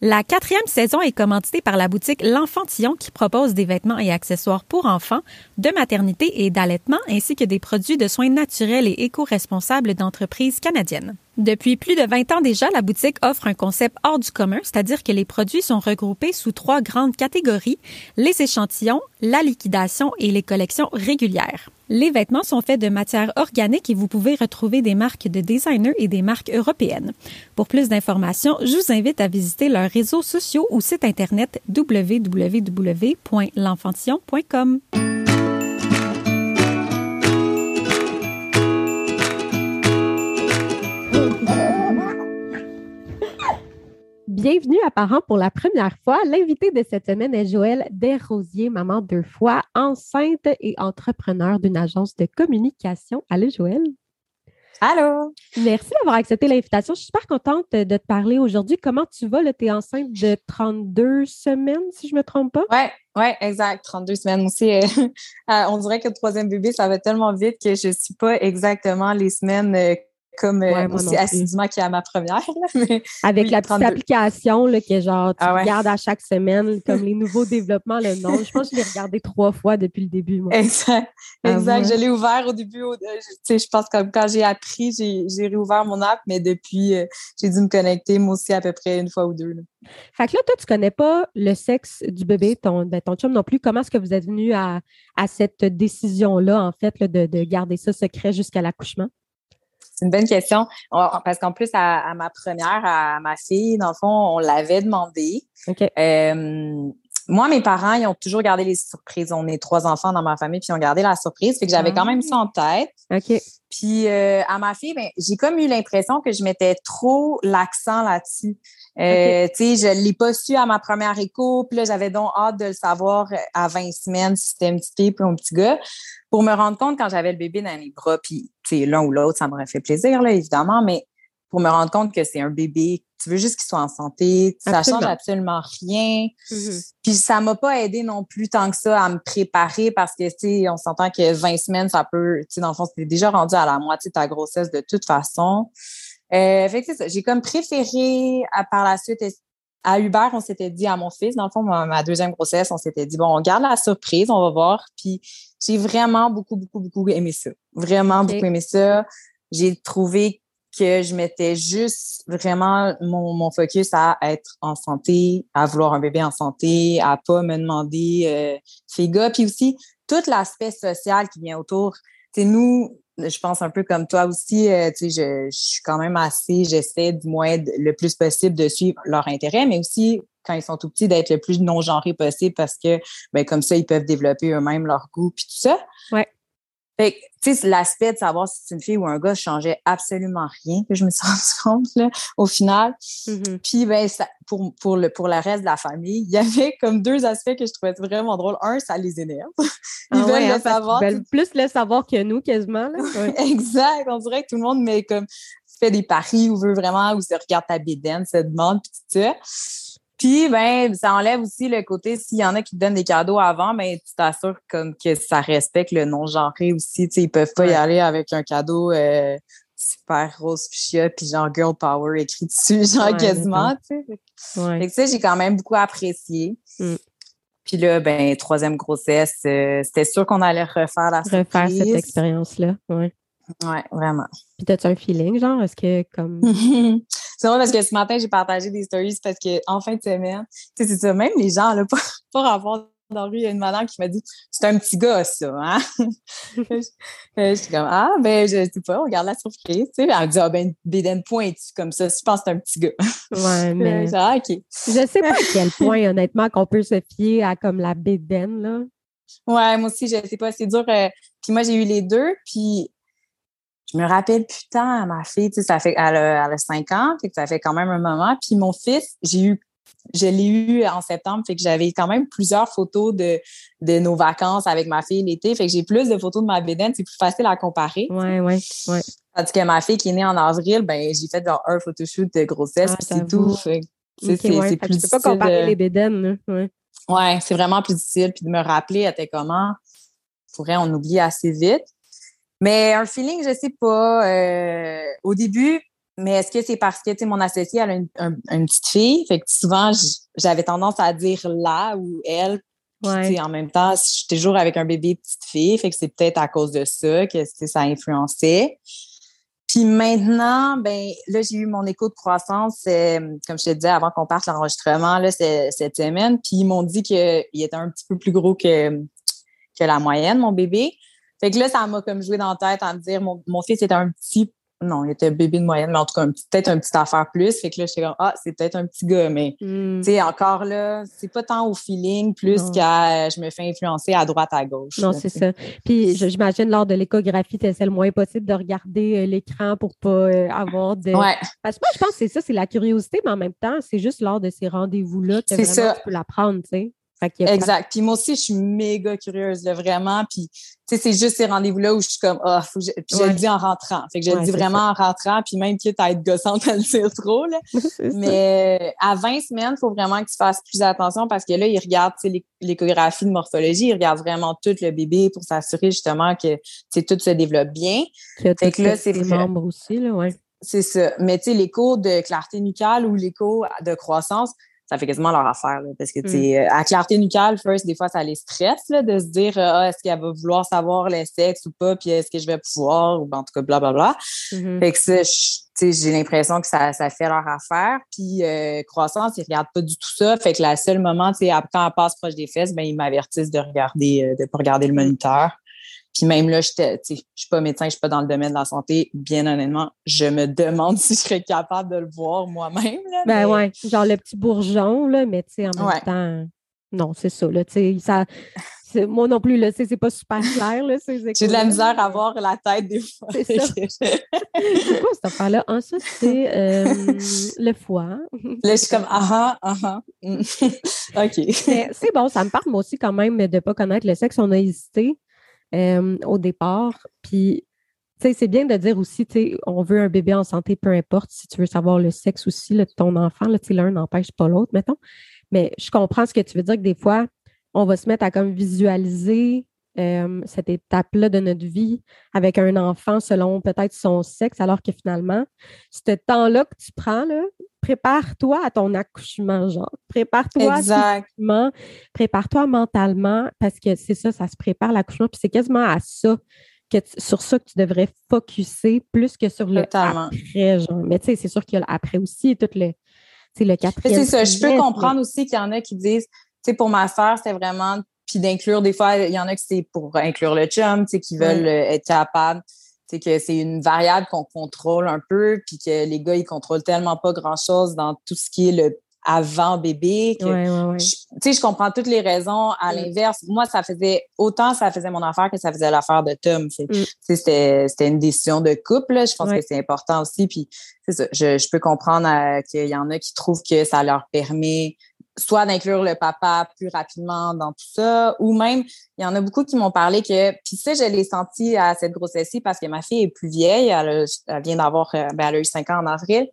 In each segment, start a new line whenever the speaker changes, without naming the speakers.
La quatrième saison est commanditée par la boutique L'Enfantillon qui propose des vêtements et accessoires pour enfants, de maternité et d'allaitement, ainsi que des produits de soins naturels et éco-responsables d'entreprises canadiennes. Depuis plus de 20 ans déjà, la boutique offre un concept hors du commun, c'est-à-dire que les produits sont regroupés sous trois grandes catégories, les échantillons, la liquidation et les collections régulières. Les vêtements sont faits de matières organiques et vous pouvez retrouver des marques de designers et des marques européennes. Pour plus d'informations, je vous invite à visiter leurs réseaux sociaux ou site internet www.l'enfantillon.com. Bienvenue à Parents pour la première fois. L'invité de cette semaine est Joëlle Desrosiers, maman deux fois, enceinte et entrepreneur d'une agence de communication. Allô, Joëlle?
Allô?
Merci d'avoir accepté l'invitation. Je suis super contente de te parler aujourd'hui. Comment tu vas? Tu es enceinte de 32 semaines, si je ne me trompe pas?
Oui, ouais, exact. 32 semaines aussi. Euh, euh, on dirait que le troisième bébé, ça va tellement vite que je ne suis pas exactement les semaines comme euh, aussi assidûment qu'à ma première.
Avec la petite application là, que genre tu ah regardes à chaque semaine, comme les nouveaux développements, le nom. Je pense que je l'ai regardé trois fois depuis le début. Moi.
Exact. Ah exact. je l'ai ouvert au début. Euh, je pense que quand j'ai appris, j'ai réouvert mon app, mais depuis, euh, j'ai dû me connecter moi aussi à peu près une fois ou deux.
Fait que là, toi, tu connais pas le sexe du bébé, ton, ben, ton chum non plus. Comment est-ce que vous êtes venu à, cette décision-là, en fait, de, de garder ça secret jusqu'à l'accouchement?
C'est une bonne question. parce qu'en plus, à, ma première, à ma fille, dans le fond, on l'avait demandé. Euh, moi, mes parents, ils ont toujours gardé les surprises. On est trois enfants dans ma famille, puis ils ont gardé la surprise. Fait que j'avais quand même ça en tête.
OK.
Puis euh, à ma fille, ben, j'ai comme eu l'impression que je mettais trop l'accent là-dessus. Euh, Tu sais, je l'ai pas su à ma première écho. Puis là, j'avais donc hâte de le savoir à 20 semaines si c'était une petite fille ou un petit gars pour me rendre compte quand j'avais le bébé dans les bras, puis l'un ou l'autre, ça m'aurait fait plaisir, là, évidemment, mais pour me rendre compte que c'est un bébé, tu veux juste qu'il soit en santé, ça change absolument rien. Mm-hmm. Puis ça m'a pas aidé non plus tant que ça à me préparer parce que, tu sais, on s'entend que 20 semaines, ça peut, tu sais, dans le fond, c'était déjà rendu à la moitié de ta grossesse de toute façon. Euh, fait que c'est ça. J'ai comme préféré, à, par la suite, à Hubert, on s'était dit à mon fils, dans le fond, ma, deuxième grossesse, on s'était dit, bon, on garde la surprise, on va voir. Puis j'ai vraiment beaucoup, beaucoup, beaucoup aimé ça. Vraiment beaucoup aimé ça. J'ai trouvé que je mettais juste vraiment mon, mon, focus à être en santé, à vouloir un bébé en santé, à pas me demander euh, fais gars. Puis aussi, tout l'aspect social qui vient autour. Tu nous, je pense un peu comme toi aussi, euh, tu sais, je, suis quand même assez, j'essaie du moins le plus possible de suivre leur intérêt, mais aussi quand ils sont tout petits d'être le plus non genré possible parce que ben comme ça ils peuvent développer eux-mêmes leur goût puis tout ça.
Ouais.
Fait tu sais, l'aspect de savoir si c'est une fille ou un gars changeait absolument rien que je me suis rendu compte, là, au final. Mm-hmm. Puis, ben, ça, pour, pour, le, pour le reste de la famille, il y avait comme deux aspects que je trouvais vraiment drôles. Un, ça les énerve.
Ils ah veulent le hein, savoir. Ils veulent plus le savoir que nous, quasiment. Là.
exact. On dirait que tout le monde met comme, fait des paris ou veut vraiment, ou se regarde ta bédaine, se demande, puis tout ça. Puis, ben, ça enlève aussi le côté, s'il y en a qui te donnent des cadeaux avant, ben, tu t'assures comme que ça respecte le non-genré aussi. Tu sais, ils peuvent pas y aller avec un cadeau euh, super rose fuchsia puis genre girl power écrit dessus, genre quasiment, tu sais. Ouais. tu sais, j'ai quand même beaucoup apprécié. Mm. Puis là, ben, troisième grossesse, euh, c'était sûr qu'on allait refaire la surprise.
Refaire cette expérience-là, oui.
Vraiment.
Puis t'as-tu un feeling, genre, est-ce que comme.
c'est vrai parce que ce matin, j'ai partagé des stories parce qu'en fin de semaine, tu sais, c'est ça, même les gens, là, pas, pas avoir dans la rue, il y a une madame qui m'a dit C'est un petit gars, ça, hein? je suis comme Ah, ben, je sais pas, on regarde la surprise. Tu sais, elle me dit Ah, ben, bédaine pointue comme ça, je pense que c'est un petit gars.
Ouais, mais.
ah, OK.
Je sais pas à quel point, honnêtement, qu'on peut se fier à comme la bédaine, là.
Ouais, moi aussi, je sais pas, c'est dur. Euh, puis moi, j'ai eu les deux, puis je me rappelle putain à ma fille, tu sais, ça fait, elle a, elle a 5 ans, fait que ça fait quand même un moment. Puis mon fils, j'ai eu, je l'ai eu en septembre, fait que j'avais quand même plusieurs photos de, de nos vacances avec ma fille l'été, fait que j'ai plus de photos de ma bédaine, c'est plus facile à comparer.
Ouais, ouais, ouais.
Tandis que ma fille qui est née en avril, ben j'ai fait genre un photoshoot de grossesse, ah, puis c'est tout. Fait,
c'est plus difficile. Tu peux pas comparer les bédaines,
ouais. Ouais, c'est vraiment plus difficile, puis de me rappeler, elle était comment? Pourrait on oublie assez vite. Mais un feeling, je sais pas. Euh, au début, mais est-ce que c'est parce que, tu sais, mon associée, elle a une, petite fille, fait que souvent, j'avais tendance à dire là ou elle. Puis, en même temps, je suis toujours avec un bébé petite fille, fait que c'est peut-être à cause de ça que ça influençait. Puis maintenant, ben là, j'ai eu mon écho de croissance, euh, comme je te disais avant qu'on parte l'enregistrement, là, cette semaine. Puis ils m'ont dit qu'il était un petit peu plus gros que, que la moyenne, mon bébé. Fait que là, ça m'a comme joué dans la tête à me dire, mon, mon fils était un petit non, il était bébé de moyenne, mais en tout cas, peut-être un petit affaire plus. Fait que là, j'étais comme, ah, c'est peut-être un petit gars, mais, hmm. tu sais, encore là, c'est pas tant au feeling plus qu'à je me fais influencer à droite, à gauche.
Non, c'est ça. Puis, j'imagine, lors de l'échographie, c'est le moins possible de regarder euh, l'écran pour pas euh, avoir de.
Ouais.
Parce que moi, je pense que c'est ça, c'est la curiosité, mais en même temps, c'est juste lors de ces rendez-vous-là que vraiment ça. tu peux l'apprendre, tu sais.
Exact. Puis moi aussi, je suis méga curieuse, là, vraiment. Puis, tu sais, c'est juste ces rendez-vous-là où je suis comme, ah, faut que je... Puis je le dis en rentrant. Fait que je le dis vraiment en rentrant, puis même quitte à être gossante à le dire trop, là. Mais à 20 semaines, il faut vraiment que tu fasses plus attention parce que là, ils regardent, tu sais, l'échographie de morphologie, ils regardent vraiment tout le bébé pour s'assurer justement que, tu tout se développe bien.
Fait que là, c'est les membres aussi, là, ouais.
C'est ça. Mais tu sais, l'écho de clarté nucale ou l'écho de croissance, ça fait quasiment leur affaire. parce que, tu sais, mm. à clarté nucale, first, des fois, ça les stresse là, de se dire ah, est-ce qu'elle va vouloir savoir le sexe ou pas, puis est-ce que je vais pouvoir, ou en tout cas, blablabla. Bla, bla. Mm-hmm. Fait que ça, j'ai l'impression que ça, ça fait leur affaire. Puis euh, croissance, ils regardent pas du tout ça. Fait que la seule moment, tu sais, quand elle passe proche des fesses, ben ils m'avertissent de regarder, euh, de pas regarder le mm. moniteur. Puis même là, je ne suis pas médecin, je suis pas dans le domaine de la santé. Bien honnêtement, je me demande si je serais capable de le voir moi-même.
Ben ouais, genre le petit bourgeon, là, mais tu sais, en même temps, non, c'est ça, là, ça... Moi non plus, là, c'est pas super clair, là,
J'ai de la misère à voir la tête des fois.
C'est ça. c'est quoi cette affaire-là? Ah, ça, c'est euh, le foie.
Là, je suis comme, ah, ah, ah. OK.
C'est bon, ça me parle, moi aussi, quand même, de ne pas connaître le sexe. On a hésité au départ. Puis, tu sais, c'est bien de dire aussi, tu sais, on veut un bébé en santé, peu importe si tu veux savoir le sexe aussi de ton enfant. Là, l'un n'empêche pas l'autre, mettons. Mais je comprends ce que tu veux dire que des fois, on va se mettre à comme visualiser cette étape-là de notre vie avec un enfant selon peut-être son sexe, alors que finalement, ce temps-là que tu prends, là, prépare-toi à ton accouchement, genre. Prépare-toi physiquement, prépare-toi mentalement, parce que c'est ça, ça se prépare l'accouchement, puis c'est quasiment à ça que sur ça que tu devrais focuser plus que sur le après, genre. Mais tu sais, c'est sûr qu'il y a l'après aussi, tout le, le quatrième.
C'est ça, je peux comprendre aussi qu'il y en a qui disent, tu sais, pour ma soeur, c'est vraiment, puis d'inclure, des fois, il y en a qui c'est pour inclure le chum, tu sais, qui veulent euh, être capables c'est que c'est une variable qu'on contrôle un peu, puis que les gars, ils contrôlent tellement pas grand-chose dans tout ce qui est le avant bébé. Tu sais, je comprends toutes les raisons. À mm. l'inverse, moi, ça faisait autant ça faisait mon affaire que ça faisait l'affaire de Tom. Mm. C'était une décision de couple. Je pense que c'est important aussi. Puis, ça, je, je peux comprendre euh, qu'il y en a qui trouvent que ça leur permet soit d'inclure le papa plus rapidement dans tout ça, ou même, il y en a beaucoup qui m'ont parlé que, puis ça, je l'ai senti à cette grossesse-ci parce que ma fille est plus vieille, elle, vient d'avoir, euh, ben, elle a eu cinq ans en avril.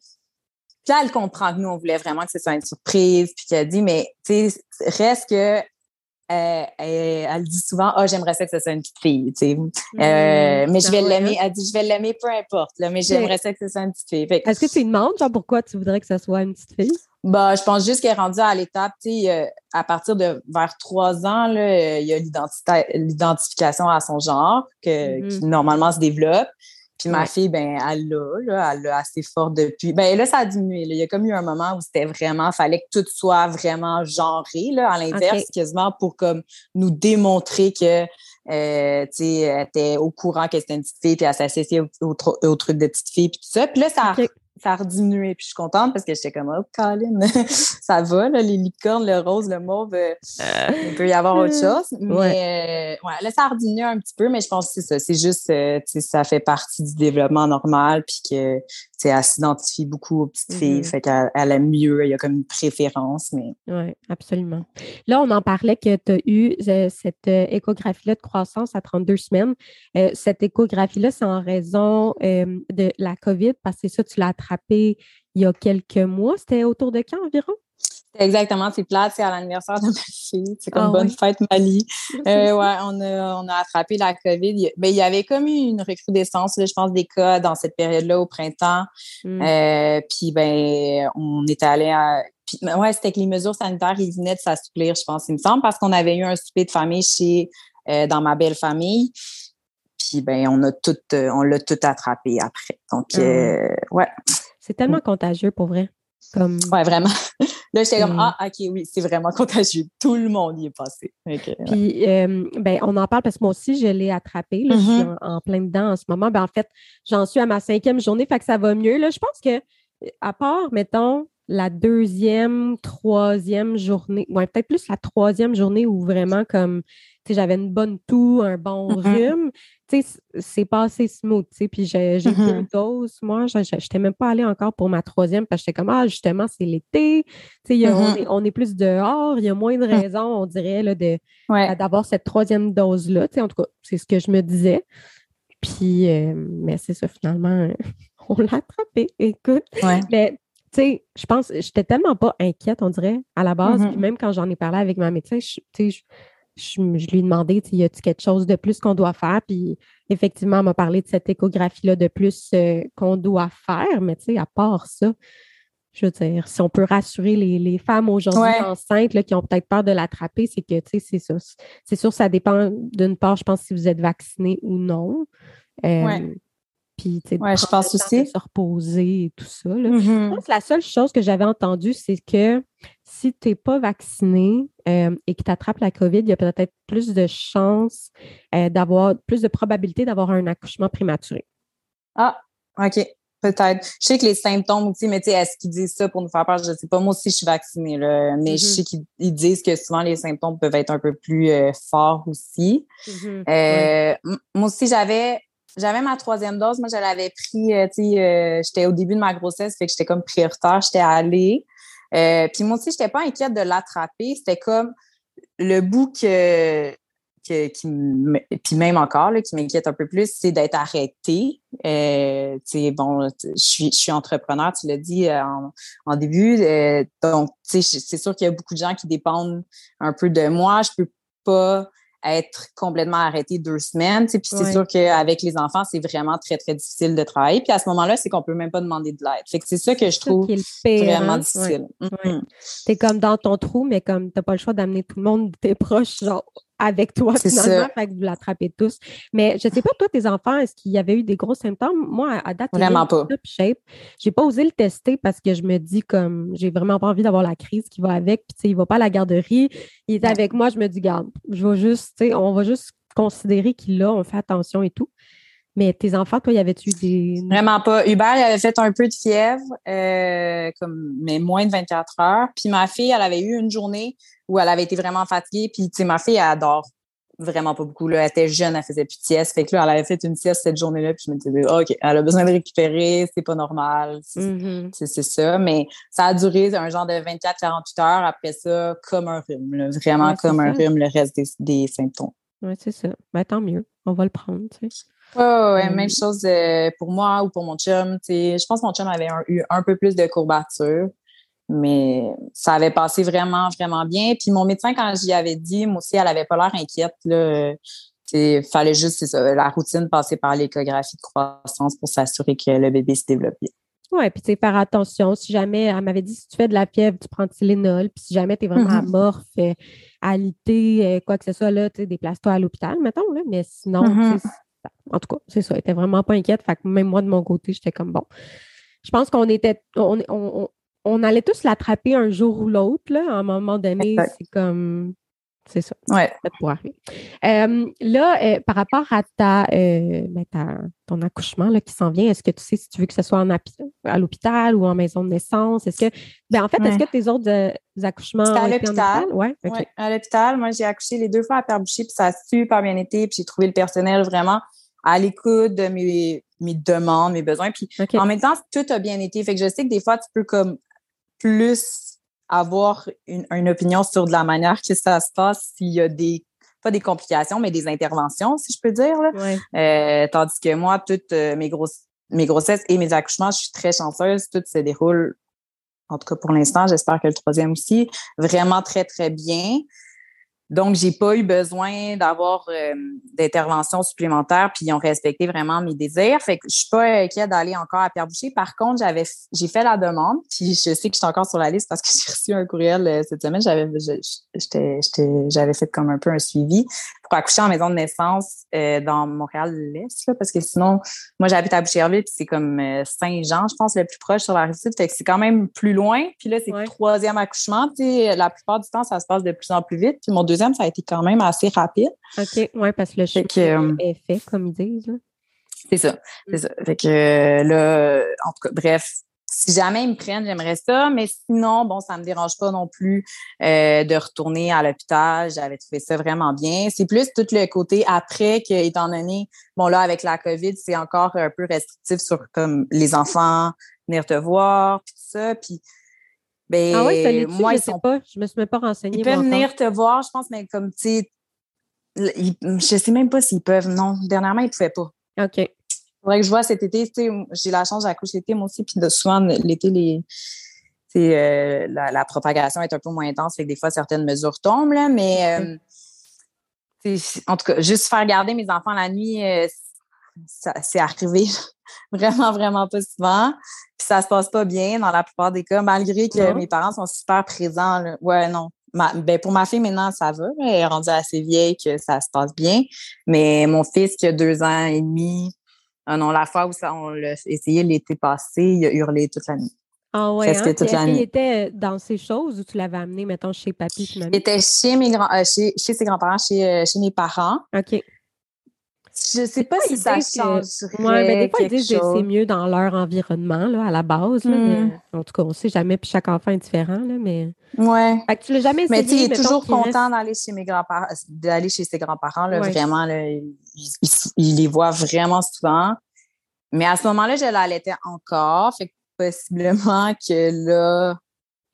Puis là, elle comprend que nous, on voulait vraiment que ce soit une surprise, puis qu'elle dit, mais tu sais, reste que euh, elle, dit souvent ah j'aimerais ça que ce soit une petite fille tu sais. Mmh, euh, mais je vais l'aimer elle dit je vais l'aimer peu importe là, mais j'aimerais ça que ce soit une petite fille.
Est-ce que tu demandes genre pourquoi tu voudrais que ce soit une petite fille?
Bah je pense juste qu'elle est rendue à l'étape tu sais à partir de vers trois ans là il y a l'identification à son genre que, mmh qui normalement se développe puis ma fille, ben, elle l'a, elle l'a assez fort depuis. Ben là, ça a diminué. Il y a comme eu un moment où c'était vraiment, fallait que tout soit vraiment genré, là, à l'inverse, quasiment pour comme nous démontrer que euh, tu sais, elle était au courant qu'elle était une petite fille, puis elle s'associait au, au, truc de petite fille, puis tout ça. Puis là, ça, ça a rediminué. Puis je suis contente parce que j'étais comme, oh, Colin, ça va, là, les licornes, le rose, le mauve, euh, il peut y avoir autre chose. Mais euh, ouais. là, ça a rediminué un petit peu, mais je pense que c'est ça. C'est juste, euh, ça fait partie du développement normal, puis que elle s'identifie beaucoup aux petites filles. Mm-hmm. Fait qu'elle elle aime mieux, il y a comme une préférence. Mais...
Oui, absolument. Là, on en parlait que tu as eu cette échographie-là de croissance à 32 semaines. cette échographie-là, c'est en raison de la COVID, parce que ça, tu l'as attrapé il y a quelques mois. C'était autour de quand environ?
Exactement, c'est plate, c'est à l'anniversaire de ma fille. C'est comme ah bonne fête, Mali. Euh, ouais, on a, on a attrapé la COVID. Il, ben, il y avait comme eu une recrudescence, je pense, des cas dans cette période-là au printemps. Mm. Euh, puis, ben, on était allé à. Puis, ouais, c'était que les mesures sanitaires, ils venaient de s'assouplir, je pense, il me semble, parce qu'on avait eu un souper de famille chez, euh, dans ma belle famille. Puis, ben, on a tout, on l'a tout attrapé après. Donc, mm. ouais.
C'est tellement contagieux, pour vrai. Comme...
Ouais, vraiment. Là, j'étais comme, ah, OK, oui, c'est vraiment contagieux. Tout le monde y est passé.
Puis, euh, ben, on en parle parce que moi aussi, je l'ai attrapé. Je suis mm-hmm. en, plein dedans en ce moment. Ben, en fait, j'en suis à ma cinquième journée, fait que ça va mieux. Là, je pense que, à part, mettons, la deuxième, troisième journée, ouais, peut-être plus la troisième journée où vraiment comme j'avais une bonne toux, un bon mm-hmm. rhume. C'est passé smooth. Puis j'ai deux mm-hmm. doses. Moi, je n'étais même pas allée encore pour ma troisième parce que j'étais comme Ah, justement, c'est l'été. Mm-hmm. on, est, plus dehors, il y a moins de mm. raisons, on dirait, d'avoir cette troisième dose-là. En tout cas, c'est ce que je me disais. Puis, euh, mais c'est ça, finalement, on l'a attrapé. Écoute. Mais tu sais, je pense, j'étais tellement pas inquiète, on dirait, à la base. Puis même quand j'en ai parlé avec ma médecin, je, je, je, lui ai demandé, y a-t-il quelque chose de plus qu'on doit faire? Puis effectivement, elle m'a parlé de cette échographie-là de plus euh, qu'on doit faire, mais tu sais, à part ça, je veux dire, si on peut rassurer les, femmes aujourd'hui enceintes là, qui ont peut-être peur de l'attraper, c'est que, tu sais, c'est ça. C'est sûr, ça dépend d'une part, je pense, si vous êtes vacciné ou non.
Euh, puis, tu sais, je pense aussi.
se reposer et tout ça. Là. Je mm-hmm. pense que la seule chose que j'avais entendue, c'est que si tu n'es pas vacciné euh, et que tu attrapes la COVID, il y a peut-être plus de chances euh, d'avoir, plus de probabilité d'avoir un accouchement prématuré.
Ah, OK. Peut-être. Je sais que les symptômes aussi, mais tu sais, est-ce qu'ils disent ça pour nous faire peur? Je ne sais pas. Moi aussi, je suis vaccinée, là, mais je mm-hmm. sais qu'ils disent que souvent les symptômes peuvent être un peu plus euh, forts aussi. Mm-hmm. Moi aussi, j'avais j'avais ma troisième dose. Moi, je l'avais pris, tu sais, j'étais au début de ma grossesse, fait que j'étais comme prioritaire. J'étais allée. Euh, puis moi aussi, je n'étais pas inquiète de l'attraper. C'était comme le bout que, qui puis même encore, qui m'inquiète un peu plus, c'est d'être arrêtée. Euh, bon, je suis, entrepreneur, tu l'as dit euh, en, début. Euh, donc, c'est sûr qu'il y a beaucoup de gens qui dépendent un peu de moi. Je peux pas être complètement arrêté deux semaines. Puis c'est sûr qu'avec les enfants, c'est vraiment très, très difficile de travailler. Puis à ce moment-là, c'est qu'on peut même pas demander de l'aide. Fait que c'est ça que je trouve vraiment hein. difficile.
Mm-hmm. Tu es comme dans ton trou, mais comme tu n'as pas le choix d'amener tout le monde, tes proches, genre avec toi finalement, fait que vous l'attrapez tous. Mais je sais pas, toi, tes enfants, est-ce qu'il y avait eu des gros symptômes? Moi, à date,
vraiment pas.
Shape. J'ai pas osé le tester parce que je me dis comme j'ai vraiment pas envie d'avoir la crise qui va avec. Puis tu sais, il va pas à la garderie. Il est avec moi, je me dis, garde, je vais juste, tu sais, on va juste considérer qu'il l'a, on fait attention et tout. Mais tes enfants, toi, y avait-tu des.
Vraiment pas. Hubert, il avait fait un peu de fièvre, euh, comme, mais moins de 24 heures. Puis ma fille, elle avait eu une journée où elle avait été vraiment fatiguée. Puis, tu sais, ma fille, elle adore vraiment pas beaucoup. Là. Elle était jeune, elle faisait plus de sieste. Fait que là, elle avait fait une sieste cette journée-là. Puis je me disais, OK, elle a besoin de récupérer, c'est pas normal.
Mm-hmm.
C'est ça. Mais ça a duré un genre de 24-48 heures après ça, comme un rhume. Vraiment comme un rhume, le reste des, symptômes.
Oui, c'est ça. Ben, tant mieux. On va le prendre. Tu sais.
ouais, même chose euh, pour moi ou pour mon chum. Je pense que mon chum avait eu un peu plus de courbatures. Mais ça avait passé vraiment, vraiment bien. Puis mon médecin, quand j'y avais dit, moi aussi, elle avait pas l'air inquiète. Il fallait juste, la routine passer par l'échographie de croissance pour s'assurer que le bébé se développe bien.
Oui, puis tu sais, faire attention. Si jamais, elle m'avait dit, si tu fais de la fièvre, tu prends Tylenol. Puis si jamais tu es vraiment mm-hmm. amorphe, euh, alité, euh, quoi que ce soit, là, tu sais, déplace-toi à l'hôpital, mettons. Là, mais sinon, mm-hmm. en tout cas, c'est ça. Elle était vraiment pas inquiète. Fait que même moi, de mon côté, j'étais comme bon. Je pense qu'on était, on, on allait tous l'attraper un jour ou l'autre, là, à un moment donné. C'est comme. C'est ça.
Ouais.
Ça pour arriver. Euh, là, euh, par rapport à euh, ben, ta, ton accouchement là, qui s'en vient, est-ce que tu sais si tu veux que ce soit en, à l'hôpital ou en maison de naissance? Est-ce que. Ben, en fait, est-ce que tes autres accouchements.
C'était à l'hôpital. Ouais, à l'hôpital. Moi, j'ai accouché les deux fois à Père-Boucher, puis ça a super bien été, puis j'ai trouvé le personnel vraiment à l'écoute de mes, mes demandes, mes besoins. Puis en même temps, tout a bien été. Fait que je sais que des fois, tu peux comme plus avoir une, opinion sur de la manière que ça se passe s'il y a des pas des complications, mais des interventions, si je peux dire. Euh, tandis que moi, toutes euh, mes, grosses, mes grossesses et mes accouchements, je suis très chanceuse, tout se déroule en tout cas pour l'instant, j'espère que le troisième aussi, vraiment très, très bien. Donc, j'ai pas eu besoin d'avoir euh, d'intervention supplémentaire, puis ils ont respecté vraiment mes désirs. Fait que je suis pas inquiète d'aller encore à Pierre Boucher. Par contre, j'avais j'ai fait la demande, puis je sais que je suis encore sur la liste parce que j'ai reçu un courriel euh, cette semaine. J'avais j'avais fait comme un peu un suivi pour accoucher en maison de naissance euh, dans Montréal-Est, parce que sinon, moi, j'habite à Boucherville, puis c'est comme Saint-Jean, je pense, le plus proche sur la rive Fait que c'est quand même plus loin. Puis là, c'est le troisième accouchement. la plupart du temps, ça se passe de plus en plus vite. Puis mon deuxième, ça a été quand même assez rapide.
OK, oui, parce que le chemin euh, est fait, comme ils disent.
C'est ça, c'est ça. Fait que euh, là, en tout cas, bref, si jamais ils me prennent, j'aimerais ça, mais sinon, bon, ça me dérange pas non plus euh, de retourner à l'hôpital. J'avais trouvé ça vraiment bien. C'est plus tout le côté après que, étant donné, bon là, avec la COVID, c'est encore un peu restrictif sur comme les enfants venir te voir, puis tout ça. Puis
ben, ah oui, moi, je sais pas. Je me suis même pas renseignée.
Ils peuvent venir te voir, je pense, mais comme, tu sais, je sais même pas s'ils peuvent. Non, dernièrement, ils pouvaient pas.
OK.
Faudrait que je vois cet été, j'ai la chance, j'accouche l'été, moi aussi, puis de, souvent, l'été, les, euh, la, la, propagation est un peu moins intense, fait que des fois, certaines mesures tombent, là, mais euh, en tout cas, juste faire garder mes enfants la nuit, euh, c'est arrivé vraiment, vraiment pas souvent. Puis ça se passe pas bien dans la plupart des cas, malgré que mes parents sont super présents. Là. Ouais, non. ben pour ma fille, maintenant, ça va. Elle est rendue assez vieille que ça se passe bien. Mais mon fils, qui a deux ans et demi, ah non, la fois où ça, on l'a essayé l'été passé, il a hurlé toute la nuit.
Ah ouais, hein? toute la nuit. Il était dans ces choses où tu l'avais amené, mettons, chez papy
Il était chez, mes grands, euh, chez, chez ses grands-parents, chez, euh, chez mes parents.
OK.
Je sais pas si ça change.
Ouais, mais des fois, ils disent que c'est mieux dans leur environnement, là, à la base. Hmm. en tout cas, on sait jamais, puis chaque enfant est différent, là, mais.
Ouais.
Fait que tu l'as jamais essayé.
Mais tu il est toujours content d'aller chez mes grands-parents, d'aller chez ses grands-parents, là, vraiment, là, il, les voit vraiment souvent. Mais à ce moment-là, je l'allaitais encore. Fait que possiblement que là,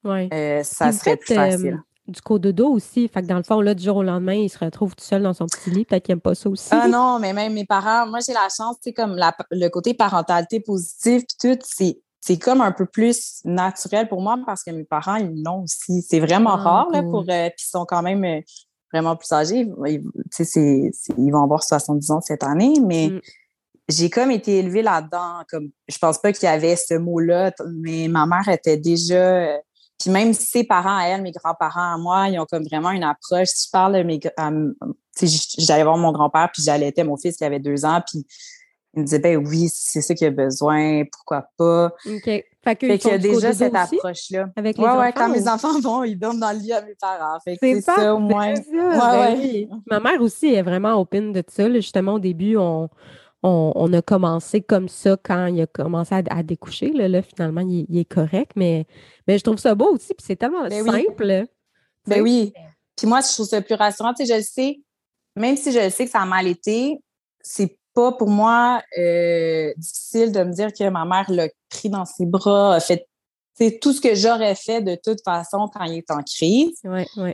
ouais.
Euh, ça serait plus facile. Euh,
du cododo aussi. Fait que dans le fond, là, du jour au lendemain, il se retrouve tout seul dans son petit lit. Peut-être qu'il n'aime pas ça aussi.
Ah non, mais même mes parents, moi, j'ai la chance, tu sais, comme le côté parentalité positive, tout, c'est comme un peu plus naturel pour moi parce que mes parents, ils l'ont aussi. C'est vraiment ah, rare, là, pour. Euh, puis ils sont quand même euh, vraiment plus âgés. Ils, ils vont avoir 70 ans cette année, mais. Mm. J'ai comme été élevée là-dedans. Comme, je pense pas qu'il y avait ce mot-là, mais ma mère était déjà puis même ses parents à elle, mes grands-parents à moi, ils ont comme vraiment une approche. Si je parle de mes... j'allais voir mon grand-père, puis j'allaitais mon fils qui avait deux ans, puis il me disait, ben oui, c'est ça qu'il a besoin, pourquoi pas?
OK. Fait,
qu'il y a déjà cette approche-là.
Avec les ouais,
ouais, quand mes enfants vont, ils dorment dans le lit à mes parents. Fait c'est ça, au moins. Ouais, ben ouais.
Ma mère aussi est vraiment open de ça. Justement, au début, on, on, a commencé comme ça quand il a commencé à, découcher. Là, finalement, il, est correct, mais, mais je trouve ça beau aussi, puis c'est tellement ben simple.
Ben oui. Puis moi, je trouve ça plus rassurant. Tu sais, je le sais, même si je sais que ça a mal été, c'est pas pour moi euh, difficile de me dire que ma mère l'a pris dans ses bras, a fait c'est tout ce que j'aurais fait de toute façon quand il est en crise.
Oui, oui.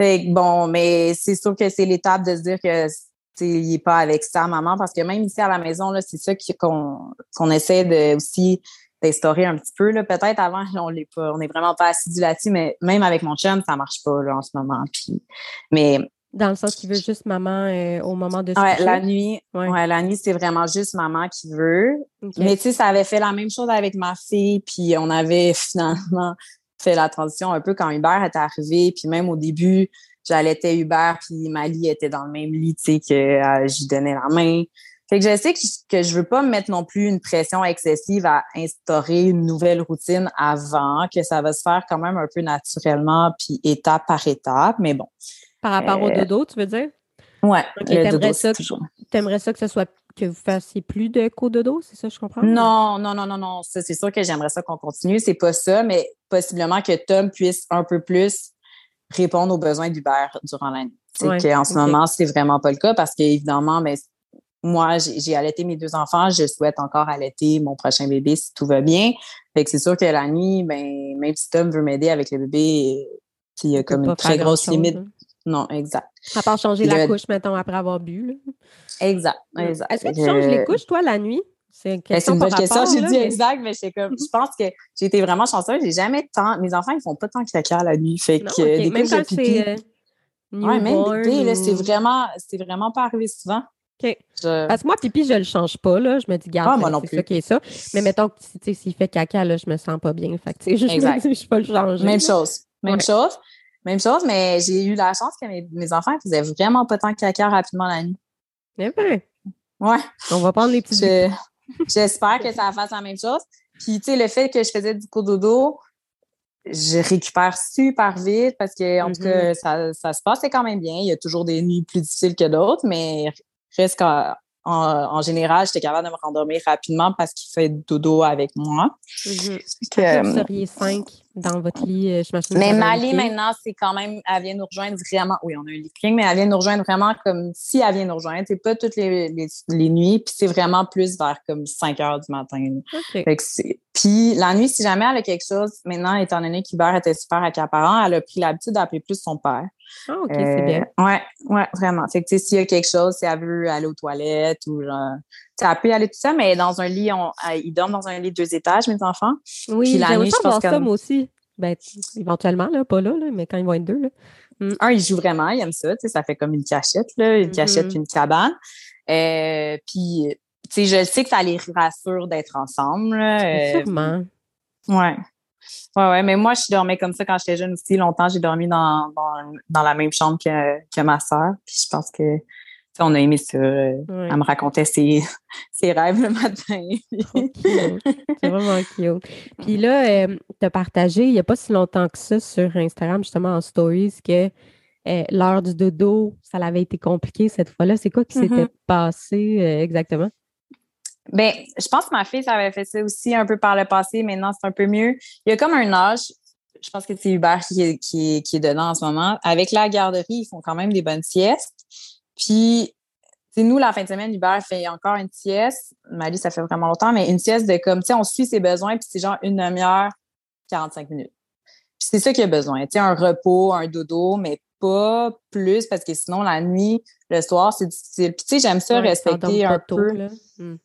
Fait bon, mais c'est sûr que c'est l'étape de se dire que il n'est pas avec sa maman, parce que même ici à la maison, là, c'est ça qu'on essaie de aussi d'instaurer un petit peu. Peut-être avant, on n'est pas, on est vraiment pas assidu là-dessus, mais même avec mon chum, ça marche pas là, en ce moment. Puis, mais
dans le sens qu'il veut juste maman euh, au moment de
ouais, la nuit. Ouais. la nuit, c'est vraiment juste maman qui veut. Mais tu sais, ça avait fait la même chose avec ma fille, puis on avait finalement fait la transition un peu quand Hubert est arrivé, puis même au début, j'allaitais Hubert, puis Mali était dans le même lit, tu sais, que euh, j'y donnais la main. Fait que je sais que, que je veux pas me mettre non plus une pression excessive à instaurer une nouvelle routine avant, que ça va se faire quand même un peu naturellement, puis étape par étape, mais bon.
Par rapport au euh, dodo, tu veux dire?
Ouais,
le dodo, ça, toujours. T'aimerais ça que ce soit que vous fassiez plus de co-dodo, c'est ça, je comprends?
Non, non, non, non, non. c'est sûr que j'aimerais ça qu'on continue. C'est pas ça, mais possiblement que Tom puisse un peu plus répondre aux besoins d'Hubert durant l'année. C'est qu'en ce moment, c'est vraiment pas le cas parce qu'évidemment, mais ben, moi, j'ai allaité mes deux enfants, je souhaite encore allaiter mon prochain bébé si tout va bien. Fait que c'est sûr que la nuit, ben, même si Tom veut m'aider avec le bébé, il y a comme une très grosse limite. Hein. Non, exact.
À part changer la couche, mettons, après avoir bu.
Exact, exact.
Est-ce que tu changes les couches, toi, la nuit? C'est une
Ben, c'est une bonne
par
question.
rapport,
J'ai dit exact, mais comme, je pense que j'ai été vraiment chanceuse. J'ai jamais tant, mes enfants, ils font pas tant de caca la nuit. Fait
Non,
que
ok.
des
Même
couches de
quand
pipi.
c'est euh,
ouais, même bébé, là, c'est
ou-
vraiment, c'est vraiment pas arrivé souvent.
OK.
Je-
Parce que moi, pipi, je le change pas, là. Je me dis, garde,
Ah, moi
c'est
non
ça qui est ça. Mais mettons que s'il fait caca, là, je me sens pas bien. Fait que, tu sais, je, je je peux le changer.
Même chose. Même
Ouais.
chose. Même chose, mais j'ai eu la chance que mes, mes enfants ils faisaient vraiment pas tant de caca rapidement la nuit.
Eh ben,
Ouais.
on va prendre les petits
Je- J'espère que ça fasse la même chose. Puis, tu sais, le fait que je faisais du cododo, je récupère super vite parce que, en tout cas, ça, ça se passait quand même bien. Il y a toujours des nuits plus difficiles que d'autres, mais reste qu'en en, en général, j'étais capable de me rendormir rapidement parce qu'il fait dodo avec moi.
Mhm.
Que,
Après, vous
euh,
seriez cinq dans votre lit, euh, j'imagine.
mais Mali, maintenant, c'est quand même, elle vient nous rejoindre vraiment. Oui, on a un lit king, mais elle vient nous rejoindre vraiment comme si elle vient nous rejoindre. C'est pas toutes les, les, les nuits, puis c'est vraiment plus vers comme 5 heures du matin. Fait que Puis la nuit, si jamais elle a quelque chose, maintenant, étant donné qu'Hubert était super accaparant, elle a pris l'habitude d'appeler plus son père.
Ah, OK,
Euh,
c'est bien.
Ouais, ouais, vraiment. Fait que, s'il y a quelque chose, si elle veut aller aux toilettes ou genre, elle peut aller tout ça, mais dans un lit, on, elle- ils dorment dans un lit de deux étages, mes enfants.
Oui,
puis la nuit,
ça
je pense
voir ça,
comme-
moi aussi. Ben, éventuellement, là, pas là, là, mais quand ils vont être deux, là.
Un, il joue vraiment, il aime ça, tu sais, ça fait comme une cachette, là, une
Mhm.
cachette une cabane. Euh, puis, tu sais, je sais que ça les rassure d'être ensemble. là. Euh,
Sûrement.
Ouais. Ouais, ouais, mais moi, je dormais comme ça quand j'étais jeune aussi. Longtemps, j'ai dormi dans, dans, dans la même chambre que, que ma sœur. Puis je pense que, on a aimé ça. Euh,
Ouais.
Elle me racontait ses, ses rêves le matin.
C'est vraiment cute. Puis là, tu as partagé il n'y a pas si longtemps que ça sur Instagram, justement en stories, que euh, l'heure du dodo, ça l'avait été compliqué cette fois-là. C'est quoi qui
Mhm.
s'était passé euh, exactement?
Ben, je pense que ma fille, ça avait fait ça aussi un peu par le passé. Maintenant, c'est un peu mieux. Il y a comme un âge, je pense que c'est Hubert qui est, qui, est, qui est dedans en ce moment. Avec la garderie, ils font quand même des bonnes siestes. Puis, sais, nous, la fin de semaine, Hubert fait encore une sieste. Mali, ça fait vraiment longtemps, mais une sieste de comme, tu sais, on suit ses besoins, puis c'est genre une demi-heure, 45 minutes. Puis c'est ça qu'il a besoin. Tu sais, un repos, un dodo, mais pas plus, parce que sinon, la nuit, le soir, c'est difficile. Puis, tu sais, j'aime ça
Ouais,
respecter un
pas tôt,
peu.
Hmm.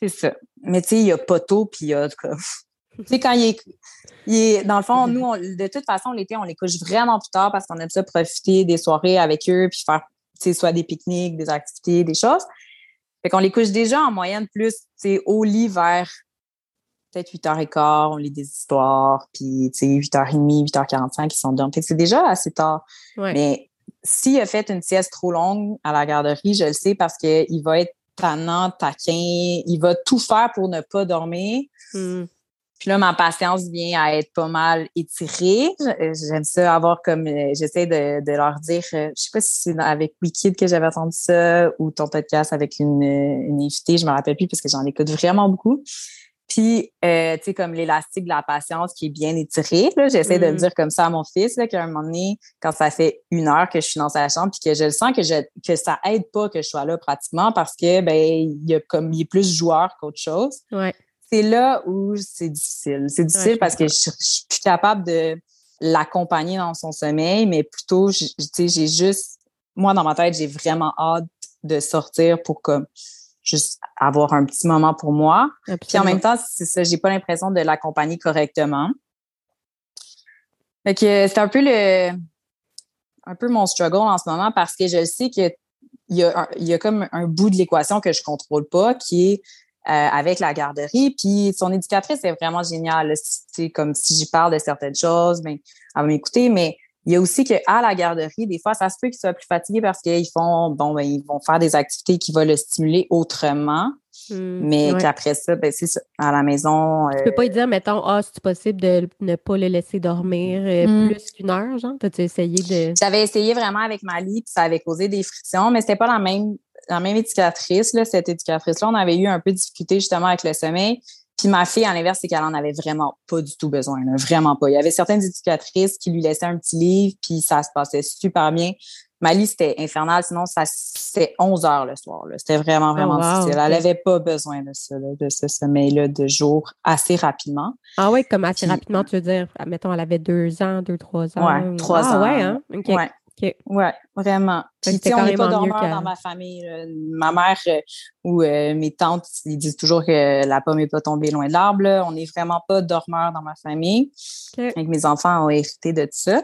C'est ça. Mais tu sais, il y a poteau, puis il y a comme. tu sais, quand il est, il est. Dans le fond, nous, on- de toute façon, l'été, on les couche vraiment plus tard parce qu'on aime ça profiter des soirées avec eux, puis faire, soit des pique-niques, des activités, des choses. Fait qu'on les couche déjà en moyenne plus, au lit vers peut-être 8h15, on lit des histoires, puis tu sais, 8h30, 8h45, ils. Fait que c'est déjà assez tard.
Ouais.
Mais s'il a fait une sieste trop longue à la garderie, je le sais parce qu'il va être tannant, taquin, il va tout faire pour ne pas dormir.
Hmm.
Puis là, ma patience vient à être pas mal étirée. J'aime ça avoir comme, euh, j'essaie de, de leur dire, euh, je sais pas si c'est avec Wikid que j'avais entendu ça ou ton podcast avec une, euh, une invitée, je me rappelle plus parce que j'en écoute vraiment beaucoup. Puis, euh, tu sais, comme l'élastique de la patience qui est bien étiré, là, j'essaie de le
Mm.
dire comme ça à mon fils, là, qu'à un moment donné, quand ça fait une heure que je suis dans sa chambre, puis que je le sens que je que ça aide pas que je sois là pratiquement parce que ben il y a comme il est plus joueur qu'autre chose.
Ouais.
C'est là où c'est difficile. C'est difficile parce que je, je suis plus capable de l'accompagner dans son sommeil, mais plutôt, tu sais, j'ai juste, moi dans ma tête, j'ai vraiment hâte de sortir pour comme juste avoir un petit moment pour moi. Puis en même temps, c'est ça, j'ai pas l'impression de l'accompagner correctement. Fait que c'est un peu le un peu mon struggle en ce moment parce que je sais que il y a, il y a comme un bout de l'équation que je contrôle pas qui est avec la garderie. Puis son éducatrice est vraiment géniale. sais, comme si j'y parle de certaines choses, ben, elle va m'écouter. Mais il y a aussi qu'à la garderie, des fois, ça se peut qu'il soit plus fatigué parce qu'ils font, bon, ben, ils vont faire des activités qui vont le stimuler autrement.
Hmm.
Mais
Ouais.
qu'après ça, ben, c'est ça. À la maison.
Tu peux pas lui dire, mettons, ah, c'est possible de ne pas le laisser dormir euh,
Hmm.
plus qu'une heure, genre? T'as-tu essayé de.
J'avais essayé vraiment avec Mali, puis ça avait causé des frictions, mais c'était pas la même, la même éducatrice. Là. Cette éducatrice-là, on avait eu un peu de difficulté justement avec le sommeil. Puis ma fille, à l'inverse, c'est qu'elle en avait vraiment pas du tout besoin. là. Vraiment pas. Il y avait certaines éducatrices qui lui laissaient un petit livre, puis ça se passait super bien. Mali, c'était infernal. Sinon, ça c'était 11 heures le soir. C'était vraiment, vraiment
Oh, wow,
difficile. Elle
ok.
avait pas besoin de ça, là, de ce sommeil-là de jour assez rapidement.
Ah ouais, comme assez
Puis-
rapidement, tu veux dire, mettons, elle avait deux ans, deux, trois ans.
Ouais, trois
ah,
ans.
ouais, hein?
Ouais.
OK.
Ouais, vraiment. Puis, on n'est pas dormeur dans ma famille. Ma mère ou mes tantes, ils disent toujours que la pomme n'est pas tombée loin de l'arbre. On n'est vraiment pas dormeur dans ma famille. Okay. mes enfants ont hérité de ça.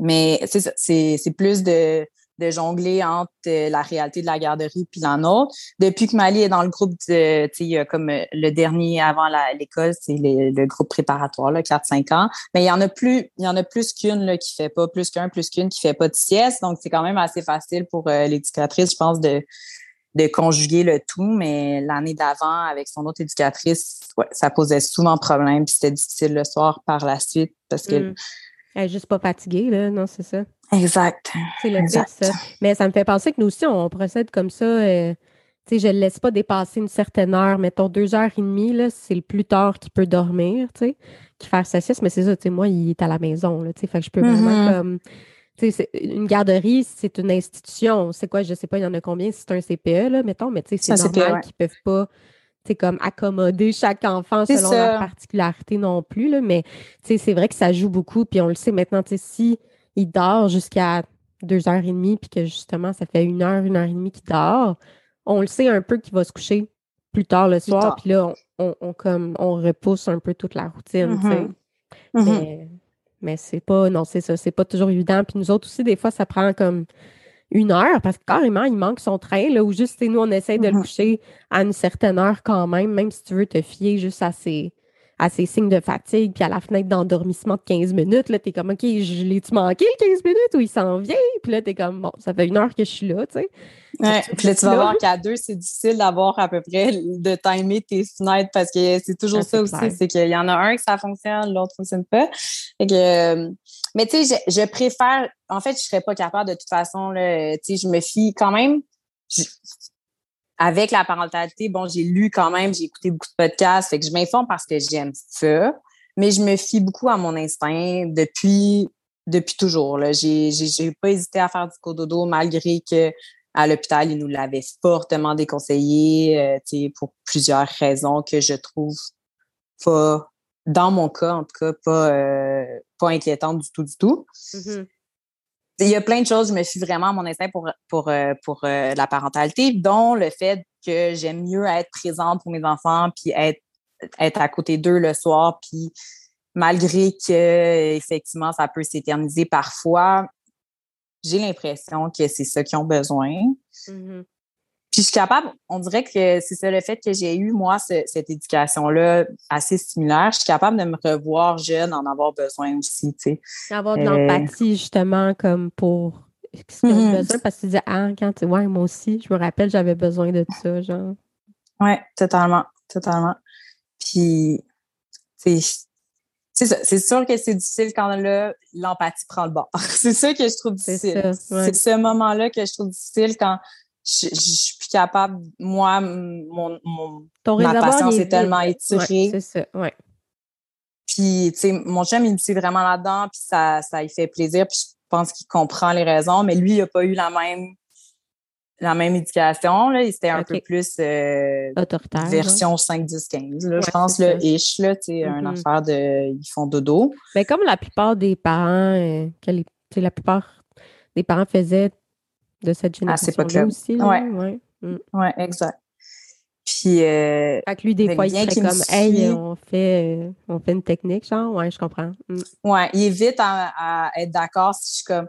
Mais c'est plus de de jongler entre euh, la réalité de la garderie puis la nôtre. Depuis que Mali est dans le groupe de, comme euh, le dernier avant l'école, c'est le, groupe préparatoire, là, 4-5 ans. Mais il y en a plus, qu'une qui fait pas, plus qu'un, plus qu'une qui fait pas de sieste. Donc, c'est quand même assez facile pour euh, l'éducatrice, je pense, de, conjuguer le tout. Mais l'année d'avant, avec son autre éducatrice, ça posait souvent problème. Puis c'était difficile le soir par la suite parce que
mmh. Elle est juste pas fatiguée, là, non, c'est ça.
Exact.
C'est le pire, ça. Mais ça me fait penser que nous aussi, on procède comme ça. Euh, tu sais, je ne le laisse pas dépasser une certaine heure. Mettons deux heures et demie, là, c'est le plus tard qu'il peut dormir, tu sais, qui faire sa sieste. Mais c'est ça, tu sais, moi, il est à la maison, là, tu sais, fait que je peux vraiment mm-hmm. comme. Tu sais, une garderie, c'est une institution. C'est quoi, je sais pas, il y en a combien, c'est un CPE, là, mettons, mais tu sais, c'est normal qu'ils peuvent pas c'est comme accommoder chaque enfant selon leur particularité non plus. Là, mais c'est vrai que ça joue beaucoup. Puis on le sait maintenant, si il dort jusqu'à deux heures et demie, puis que justement, ça fait une heure, une heure et demie qu'il dort, on le sait un peu qu'il va se coucher plus tard le soir. Puis là, on, comme on repousse un peu toute la routine. Mm-hmm. Mm-hmm. Mais, mais c'est pas, non, c'est ça, c'est pas toujours évident. Puis nous autres aussi, des fois, ça prend comme une heure parce que carrément, il manque son train, là, où juste, nous, on essaie de le mm-hmm. coucher à une certaine heure quand même, même si tu veux te fier juste à ses, à ses signes de fatigue, puis à la fenêtre d'endormissement de 15 minutes, là, t'es comme, OK, je l'ai-tu manqué le 15 minutes ou il s'en vient? Puis là, t'es comme, bon, ça fait une heure que je suis là, tu sais.
Ouais, puis là, tu vas voir qu'à deux, c'est difficile d'avoir à peu près de timer tes fenêtres parce que c'est toujours ah, ça aussi, c'est qu'il y en a un que ça fonctionne, l'autre ne fonctionne pas. que, euh, mais tu sais, je, préfère, en fait, je serais pas capable de toute façon, là, tu sais, je me fie quand même, avec la parentalité, bon, j'ai lu quand même, j'ai écouté beaucoup de podcasts, fait que je m'informe parce que j'aime ça, mais je me fie beaucoup à mon instinct depuis depuis toujours. Là. J'ai, j'ai, pas hésité à faire du cododo malgré que à l'hôpital, ils nous l'avaient fortement déconseillé euh, pour plusieurs raisons que je trouve pas, dans mon cas en tout cas, pas, euh, pas inquiétantes du tout, du tout. Mm-hmm. Il y a plein de choses, je me suis vraiment à mon instinct pour, pour, euh, pour la parentalité, dont le fait que j'aime mieux être présente pour mes enfants, puis être, être à côté d'eux le soir, puis malgré que effectivement ça peut s'éterniser parfois, j'ai l'impression que c'est ça qu'ils ont besoin. Mm-hmm. Puis je suis capable, on dirait que c'est ça le fait que j'ai eu, moi, cette éducation-là assez similaire. Je suis capable de me revoir jeune, en avoir besoin aussi, tu sais.
Avoir de euh, l'empathie, justement, comme pour ce qu'ils ont mm-hmm. besoin, parce que tu disais, ah, quand tu ouais, moi aussi, je me rappelle, j'avais besoin de ça, genre.
Ouais, totalement, totalement. Puis, tu sais, c'est sûr que c'est difficile quand l'empathie prend le bord. c'est ça que je trouve difficile. C'est ce moment-là que je trouve difficile quand je, suis plus capable, moi, mon, mon ma patience est, tellement étirée.
c'est ça, ouais.
Puis, tu sais, mon chum, il me suit vraiment là-dedans, puis ça, ça lui fait plaisir, puis je pense qu'il comprend les raisons, mais lui, il n'a pas eu la même la même éducation. Là. C'était un peu plus euh, version 5, 10, 15. je pense le ish, là, tu une mm-hmm. affaire de ils font dodo.
Mais comme la plupart des parents, euh, la plupart des parents faisaient de cette génération-là aussi.
Oui, ouais. Mm. ouais, exact. Puis euh,
fait que lui, des fois, il serait comme Hey, on fait, euh, on fait une technique, genre, ouais, je comprends.
Mm. Ouais, il est vite à être d'accord si je suis comme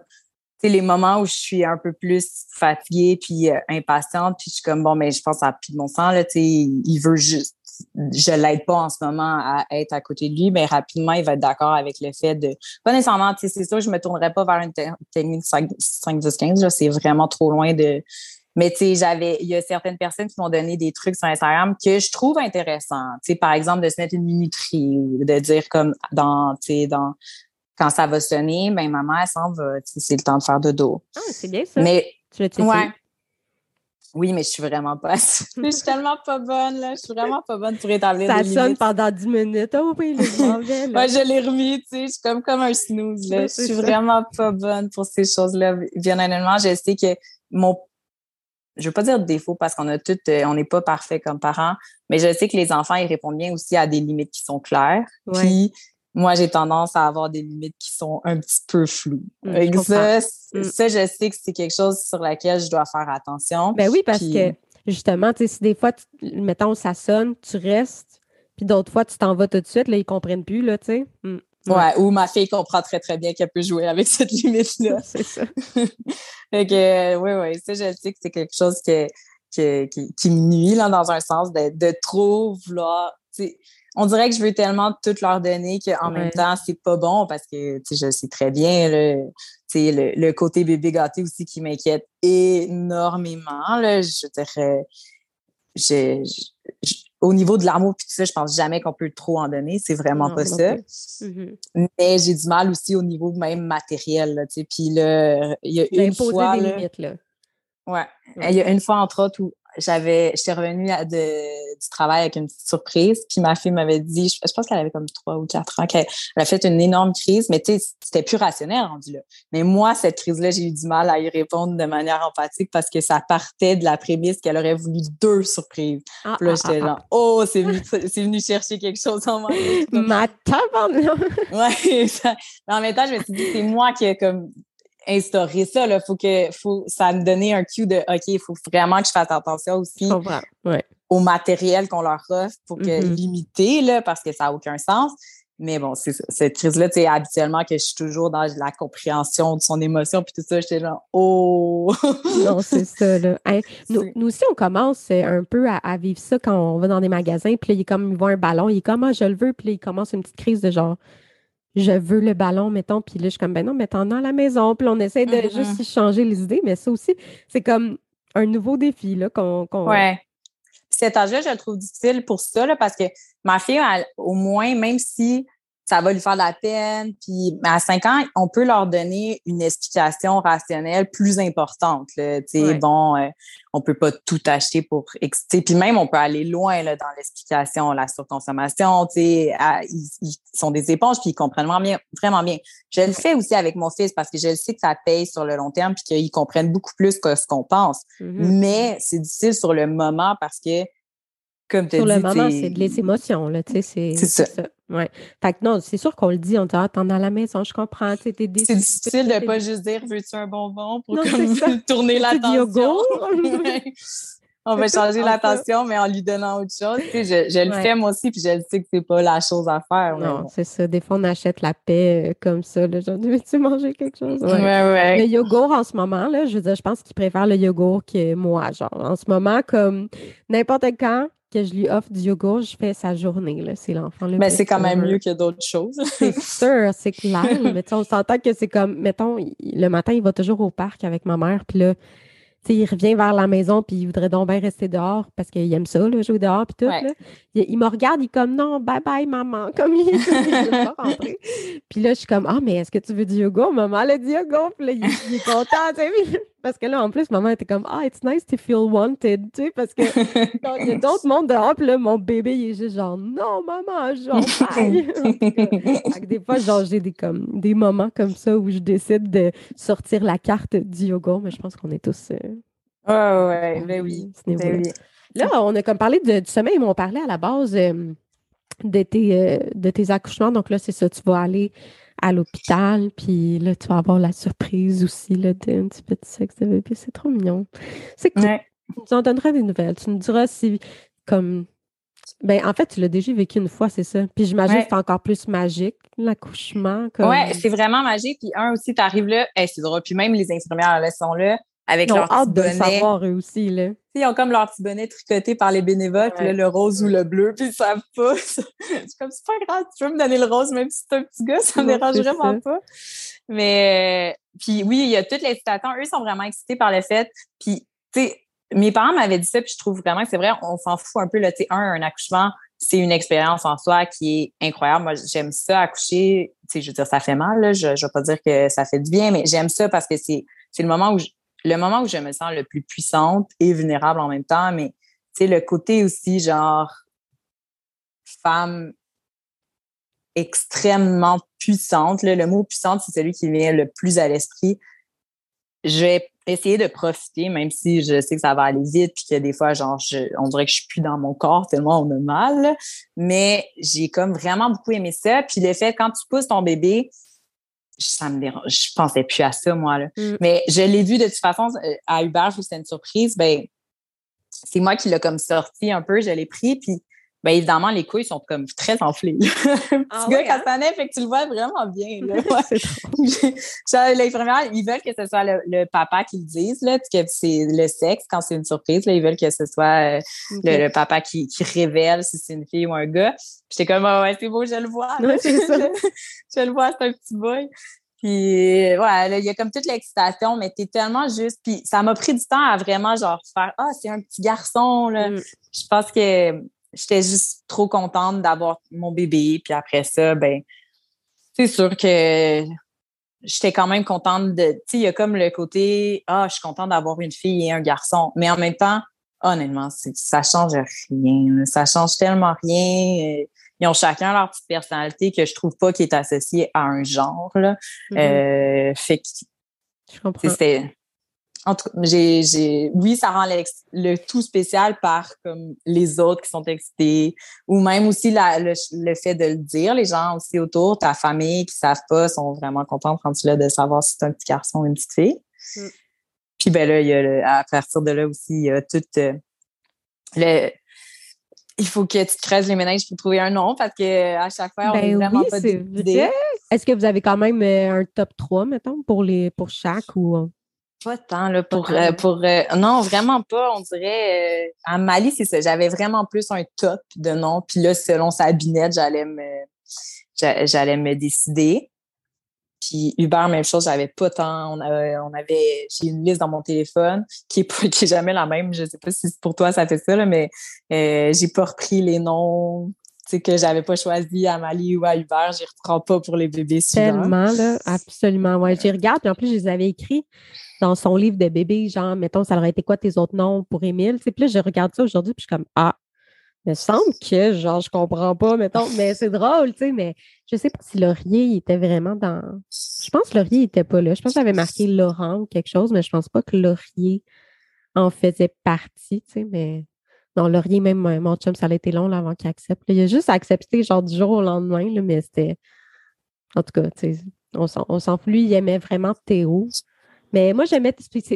les moments où je suis un peu plus fatiguée puis euh, impatiente, puis je suis comme bon, mais je pense à plus de mon sens là, tu sais, il veut juste, je l'aide pas en ce moment à être à côté de lui, mais rapidement il va être d'accord avec le fait de, pas nécessairement, tu sais, c'est sûr, je me tournerai pas vers une technique 5, 10, 15, là, c'est vraiment trop loin de, mais tu sais, j'avais, il y a certaines personnes qui m'ont donné des trucs sur Instagram que je trouve intéressants. Tu sais, par exemple, de se mettre une minuterie ou de dire comme dans, tu sais, dans quand ça va sonner, ben maman, elle s'en va. C'est le temps de faire de dos.
Ah, c'est bien ça.
Mais, tu ouais. Oui, mais je suis vraiment pas. je suis tellement pas bonne, là. Je suis vraiment pas bonne pour établir
ça
des
sonne pendant 10 minutes. Oh oui,
Moi, je l'ai remis, tu sais. Je suis comme, comme un snooze, là. je suis vraiment pas bonne pour ces choses-là. Bien honnêtement, je sais que mon. Je veux pas dire défaut parce qu'on a tout, euh, on n'est pas parfait comme parents, mais je sais que les enfants, ils répondent bien aussi à des limites qui sont claires. Puis, moi, j'ai tendance à avoir des limites qui sont un petit peu floues.
Mmh,
ça,
Mmh.
ça, je sais que c'est quelque chose sur laquelle je dois faire attention.
Ben oui, parce
Puis-
que justement, tu sais, si des fois, tu- mettons, ça sonne, tu restes, puis d'autres fois, tu t'en vas tout de suite, là, ils comprennent plus, là, tu sais. Mm.
Ouais, ou ma fille comprend très, très bien qu'elle peut jouer avec cette limite-là.
C'est ça.
fait que, oui, oui, ça, je sais que c'est quelque chose que, que- qui, qui me nuit, là, dans un sens, de, de trop vouloir. tu sais, On dirait que je veux tellement tout leur donner qu'en
Ouais.
même temps, c'est pas bon parce que, je sais très bien, le, le côté bébé gâté aussi qui m'inquiète énormément, là. Je dirais, je, je- je- au niveau de l'amour puis tout ça, je pense jamais qu'on peut trop en donner. C'est vraiment
Non,
pas
non
ça.
Mhm.
Mais j'ai du mal aussi au niveau même matériel, là. Puis là, il y a une fois,
des
là,
limites, là.
Ouais. Il y a une fois, entre autres, où j'avais, j'étais revenue à de- du travail avec une petite surprise, puis ma fille m'avait dit, je, je pense qu'elle avait comme trois ou quatre ans, qu'elle elle a fait une énorme crise, mais tu sais, c'était plus rationnel rendu là. Mais moi, cette crise-là, j'ai eu du mal à y répondre de manière empathique parce que ça partait de la prémisse qu'elle aurait voulu deux surprises.
Ah,
Puis là,
ah,
j'étais
ah,
genre, oh, c'est venu, c'est venu chercher quelque chose en moi.
ah. Ma tabarnak!
Ouais, ça- mais en même temps, je me suis dit, c'est moi qui ai comme instauré ça. Là. Faut que, faut, ça me donnait un cue de, OK, il faut vraiment que je fasse attention aussi.
Ouais.
au matériel qu'on leur offre pour que
Mhm.
limiter, là, parce que ça n'a aucun sens. Mais bon, c'est cette crise-là, tu sais, habituellement que je suis toujours dans la compréhension de son émotion, puis tout ça, j'étais genre, oh!
Non, c'est ça, là. Nous, nous aussi, on commence euh, un peu à, à vivre ça quand on va dans des magasins, puis là, il est comme, il voit un ballon, il est comme, ah, je le veux, puis là, il commence une petite crise de genre, je veux le ballon, mettons, puis là, je suis comme, ben non, mais t'en as à la maison, puis on essaie de
Mhm.
juste y changer les idées, mais ça aussi, c'est comme un nouveau défi, là, qu'on... qu'on-
Ouais. Cet âge-là, je le trouve difficile pour ça, là, parce que ma fille, elle, au moins, même si ça va lui faire de la peine, puis à 5 ans, on peut leur donner une explication rationnelle plus importante. Là, Tu sais,
Ouais.
bon, euh, on peut pas tout acheter pour exciter. Puis même, on peut aller loin là, dans l'explication, la surconsommation. À- ils, ils sont des éponges, puis ils comprennent vraiment bien, vraiment bien. Je le fais aussi avec mon fils parce que je le sais que ça paye sur le long terme, puis qu'ils comprennent beaucoup plus que ce qu'on pense.
Mhm.
Mais c'est difficile sur le moment parce que, comme tu
Sur le moment, c'est de les émotions, là, tu sais, c'est
ça.
Ouais. Fait que non, c'est sûr qu'on le dit, on dit, ah, t'en as à la maison, je comprends, tu sais, t'es déçu.
c'est difficile de pas juste dire veux-tu un bonbon pour
Non,
comme tourner l'attention. On va changer l'attention, mais en lui donnant autre chose. Tu sais, je, je le
Ouais.
fais moi aussi, puis je le sais que c'est pas la chose à faire.
Non,
bon.
c'est ça. Des fois, on achète la paix euh, comme ça. Là, genre, veux-tu manger quelque chose?
Ouais.
Le yogourt en ce moment, là, je veux dire, je pense qu'il préfère le yogourt que moi. Genre, en ce moment, comme n'importe quand que je lui offre du yogourt, je fais sa journée. Là. C'est l'enfant. le
Mais c'est quand même mieux que d'autres choses.
C'est sûr, c'est clair. mais on s'entend que c'est comme, mettons, le matin, il va toujours au parc avec ma mère, puis là, tu sais, il revient vers la maison, puis il voudrait donc bien rester dehors parce qu'il aime ça, là, jouer dehors, puis tout.
Ouais.
là. Il, il me regarde, il est comme, non, bye bye, maman. Comme il, il veut pas rentrer. Puis là, je suis comme, ah, mais est-ce que tu veux du yogourt? Maman, elle a du yogourt. Puis là, il, il est content, tu sais. Parce que là, en plus, maman était comme, ah, it's nice to feel wanted, tu sais, parce que il y a d'autres mondes dehors, puis là, mon bébé, il est juste genre, non, maman, genre, que des fois, genre, j'ai des, comme, des moments comme ça où je décide de sortir la carte du yogourt, mais je pense qu'on est tous. euh,
Ouais, ouais, ben oui. Ben oui.
Là, on a comme parlé de- du sommeil, mais on parlait à la base euh, de, tes, euh, de tes accouchements. Donc là, c'est ça, tu vas aller à l'hôpital, puis là, tu vas avoir la surprise aussi là, d'un petit petit sexe de bébé. C'est trop mignon. C'est que
Ouais.
tu nous en donneras des nouvelles. Tu nous diras si, comme. Ben, en fait, tu l'as déjà vécu une fois, c'est ça. Puis j'imagine
Ouais.
que c'est encore plus magique, l'accouchement. Comme...
Ouais, c'est vraiment magique. Puis un aussi, t'arrives là, hey, c'est drôle. Puis même les infirmières, elles sont là avec
Ils ont
leur
hâte
petit
de le savoir, eux aussi, là.
Tu sais, Ils ont comme leur petit bonnet tricoté par les bénévoles, puis là, le rose ou le bleu, puis ils savent pas. Je suis comme, c'est pas grave, tu veux me donner le rose, même si c'est un petit gars, ça me dérange
c'est
vraiment
ça.
pas. Mais, euh, puis oui, il y a toute l'excitation. Eux sont vraiment excités par le fait. Puis, tu sais, mes parents m'avaient dit ça, puis je trouve vraiment que c'est vrai, on s'en fout un peu, là, tu sais, un, un accouchement, c'est une expérience en soi qui est incroyable. Moi, j'aime ça, accoucher. Tu sais, je veux dire, ça fait mal, là. Je, je vais pas dire que ça fait du bien, mais j'aime ça parce que c'est, c'est le moment où je, le moment où je me sens le plus puissante et vulnérable en même temps, mais tu le côté aussi, genre, femme extrêmement puissante. là. le mot puissante, c'est celui qui vient le plus à l'esprit. Je vais essayer de profiter, même si je sais que ça va aller vite, puis que des fois, genre, on dirait que je suis plus dans mon corps tellement on a mal. Mais j'ai comme vraiment beaucoup aimé ça. Puis le fait, quand tu pousses ton bébé, ça me dérange. Je pensais plus à ça, moi. Là. Mm. Mais je l'ai vu de toute façon euh, à Uber, je c'était une surprise. Ben, c'est moi qui l'ai comme sorti un peu, je l'ai pris, puis ben évidemment, les couilles sont comme très enflées. ah, petit gars hein? fait que tu le vois vraiment bien. L'infirmière, ils veulent que ce soit le, papa qui le dise, là, que c'est le sexe quand c'est une surprise. Là, ils veulent que ce soit euh, le, papa qui, qui révèle si c'est une fille ou un gars. J'étais comme, oh, ouais, c'est beau, je le vois. je le vois, c'est un petit boy. Puis, ouais, il y a comme toute l'excitation, mais t'es tellement juste. Puis, ça m'a pris du temps à vraiment, genre, faire Ah, c'est un petit garçon, là. Mm. Je pense que j'étais juste trop contente d'avoir mon bébé. Puis après ça, ben, c'est sûr que j'étais quand même contente de. Tu sais, il y a comme le côté Ah, je suis contente d'avoir une fille et un garçon. Mais en même temps, honnêtement, ça change rien. Ça change tellement rien. Ils ont chacun leur petite personnalité que je trouve pas qui est associée à un genre. Là. Mm-hmm. Euh, fait que. Je comprends. C'était j'ai, oui, ça rend le tout spécial par comme les autres qui sont excités ou même aussi la, le, fait de le dire. Les gens aussi autour, ta famille qui savent pas, sont vraiment contents quand tu l'as de savoir si c'est un petit garçon ou une petite fille. Mm. Puis ben là, il y a à partir de là aussi, il y a tout euh, le il faut que tu te creuses les ménages pour trouver un nom parce que à chaque fois, on n'est ben vraiment pas d'idée.
Est-ce que vous avez quand même euh, un top 3, mettons, pour les pour chaque ou?
Pas tant, là, pour, euh, pour euh, non, vraiment pas. On dirait, euh, à Mali, c'est ça. J'avais vraiment plus un top de nom. Puis là, selon sa binette, j'allais me, j'allais me décider. Puis Uber, même chose, j'avais pas tant. On avait, on avait j'ai une liste dans mon téléphone qui est, qui est jamais la même. Je sais pas si pour toi ça fait ça, là, mais j'ai pas repris les noms que j'avais pas choisi à Mali ou à Uber. J'y reprends pas pour les bébés
suivants. Tellement, là, absolument. Ouais, j'y regarde. Puis en plus, je les avais écrits dans son livre de bébé, genre, mettons, ça aurait été quoi tes autres noms pour Émile? Puis là, je regarde ça aujourd'hui, puis je suis comme, ah, il me semble que, genre, je comprends pas, mettons, mais c'est drôle, tu sais, mais je sais pas si Laurier il était vraiment dans. Je pense que Laurier était pas là. Je pense que j'avais marqué Laurent ou quelque chose, mais je pense pas que Laurier en faisait partie, tu sais, mais. Non, Laurier, même mon chum, ça a été long là, avant qu'il accepte. Il a juste accepté, genre, du jour au lendemain, là, mais c'était. En tout cas, tu sais, on s'en fout. Lui, il aimait vraiment Théo. Mais moi, j'aimais,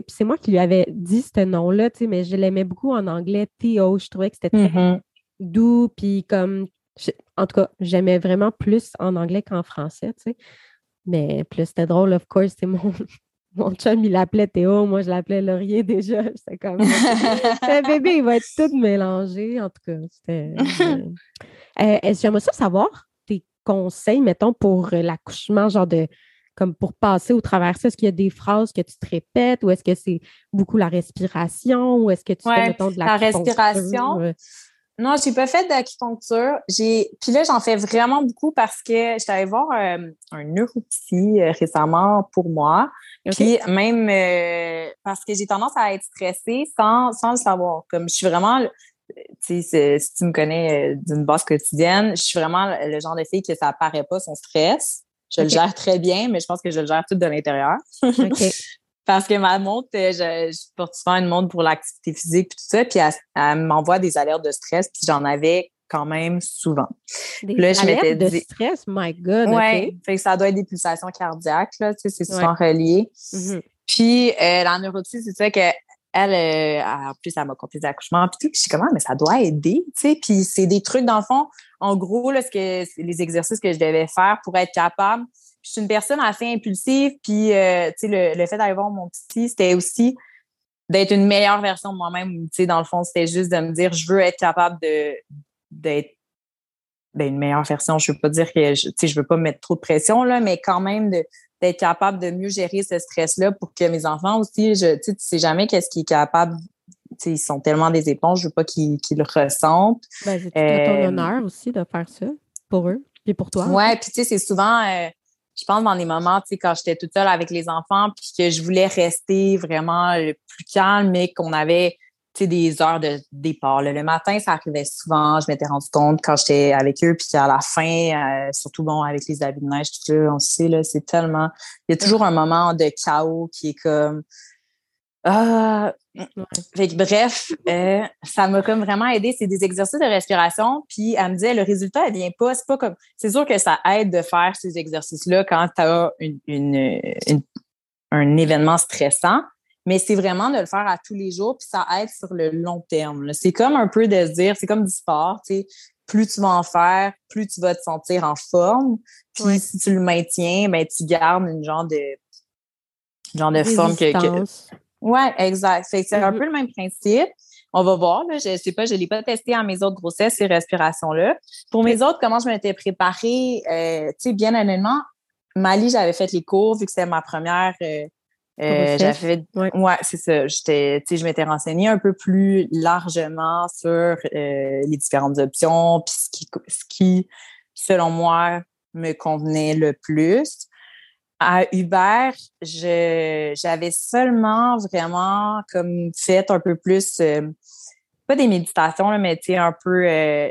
c'est moi qui lui avais dit ce nom-là, mais je l'aimais beaucoup en anglais, Theo. Je trouvais que c'était très mm-hmm. doux, puis comme, en tout cas, j'aimais vraiment plus en anglais qu'en français, tu sais. Mais plus c'était drôle, of course, c'est mon, mon chum, il l'appelait Théo, moi, je l'appelais Laurier déjà. C'était comme, le bébé, il va être tout mélangé, en tout cas. C'était. Euh, euh, J'aimerais ça savoir tes conseils, mettons, pour l'accouchement, genre de comme pour passer au travers ça? Est-ce qu'il y a des phrases que tu te répètes ou est-ce que c'est beaucoup la respiration ou est-ce que tu fais, mettons, de la, respiration? Euh?
Non, j'ai pas fait d'acupuncture. J'ai puis là j'en fais vraiment beaucoup parce que j'étais allée voir euh, un neuropsy euh, récemment pour moi. Puis même parce que j'ai tendance à être stressée sans, sans le savoir. Comme je suis vraiment si tu me connais d'une base quotidienne, je suis vraiment le genre de fille que ça apparaît pas son stress. Je le gère très bien, mais je pense que je le gère tout de l'intérieur. Parce que ma montre, euh, je, je, porte souvent une montre pour l'activité physique et tout ça, puis elle, m'envoie des alertes de stress, puis j'en avais quand même souvent.
Des là, alertes de stress? My God!
Fait que ça doit être des pulsations cardiaques, là, tu sais, c'est souvent relié. Mm-hmm. Puis euh, la neuropsie, c'est ça que elle, euh, en plus, elle m'a conté des accouchements, puis tout. Puis je suis comment, ah, mais ça doit aider, tu sais. Puis c'est des trucs, dans le fond, en gros, là, ce que, les exercices que je devais faire pour être capable. je suis une personne assez impulsive, puis, euh, tu sais, le, fait d'aller voir mon petit, c'était aussi d'être une meilleure version de moi-même. Tu sais, dans le fond, c'était juste de me dire, je veux être capable d'être ben, une meilleure version. Je veux pas dire que, tu sais, je veux pas mettre trop de pression, là, mais quand même de d'être capable de mieux gérer ce stress-là pour que mes enfants aussi, je, tu sais jamais qu'est-ce qui est capable ils sont tellement des éponges, je veux pas qu'ils le ressentent.
Ben, c'est ton honneur aussi de faire ça pour eux et pour toi.
Oui, puis tu sais, c'est souvent, euh, je pense dans les moments, tu sais, quand j'étais toute seule avec les enfants, puis que je voulais rester vraiment le plus calme, mais qu'on avait des heures de départ. Le matin, ça arrivait souvent. Je m'étais rendu compte quand j'étais avec eux, puis qu'à la fin, euh, surtout bon avec les habits de neige, tout ça, on sait là, c'est tellement. Il y a toujours un moment de chaos qui est comme Ah, bref, euh, ça m'a comme vraiment aidé. C'est des exercices de respiration. Puis elle me disait, le résultat, elle vient pas. C'est pas comme. C'est sûr que ça aide de faire ces exercices-là quand tu as une, un événement stressant. Mais c'est vraiment de le faire à tous les jours, puis ça aide sur le long terme. C'est comme un peu de se dire, c'est comme du sport, tu sais, plus tu vas en faire, plus tu vas te sentir en forme. Puis si tu le maintiens, ben tu gardes une genre de genre de forme que, que oui, exact. C'est un mm-hmm. peu le même principe. On va voir. Là, je ne sais pas, je ne l'ai pas testé en mes autres grossesses, ces respirations-là. Pour mes autres, comment je m'étais préparée, euh, tu sais, bien honnêtement, Mali, j'avais fait les cours vu que c'était ma première. Euh, euh j'avais ouais, c'est ça. J'étais, tu sais, je m'étais renseignée un peu plus largement sur euh, les différentes options, puis ce qui, ce qui, selon moi, me convenait le plus. À Hubert, j'avais seulement vraiment comme fait un peu plus, euh, pas des méditations, mais tu sais, un peu, euh,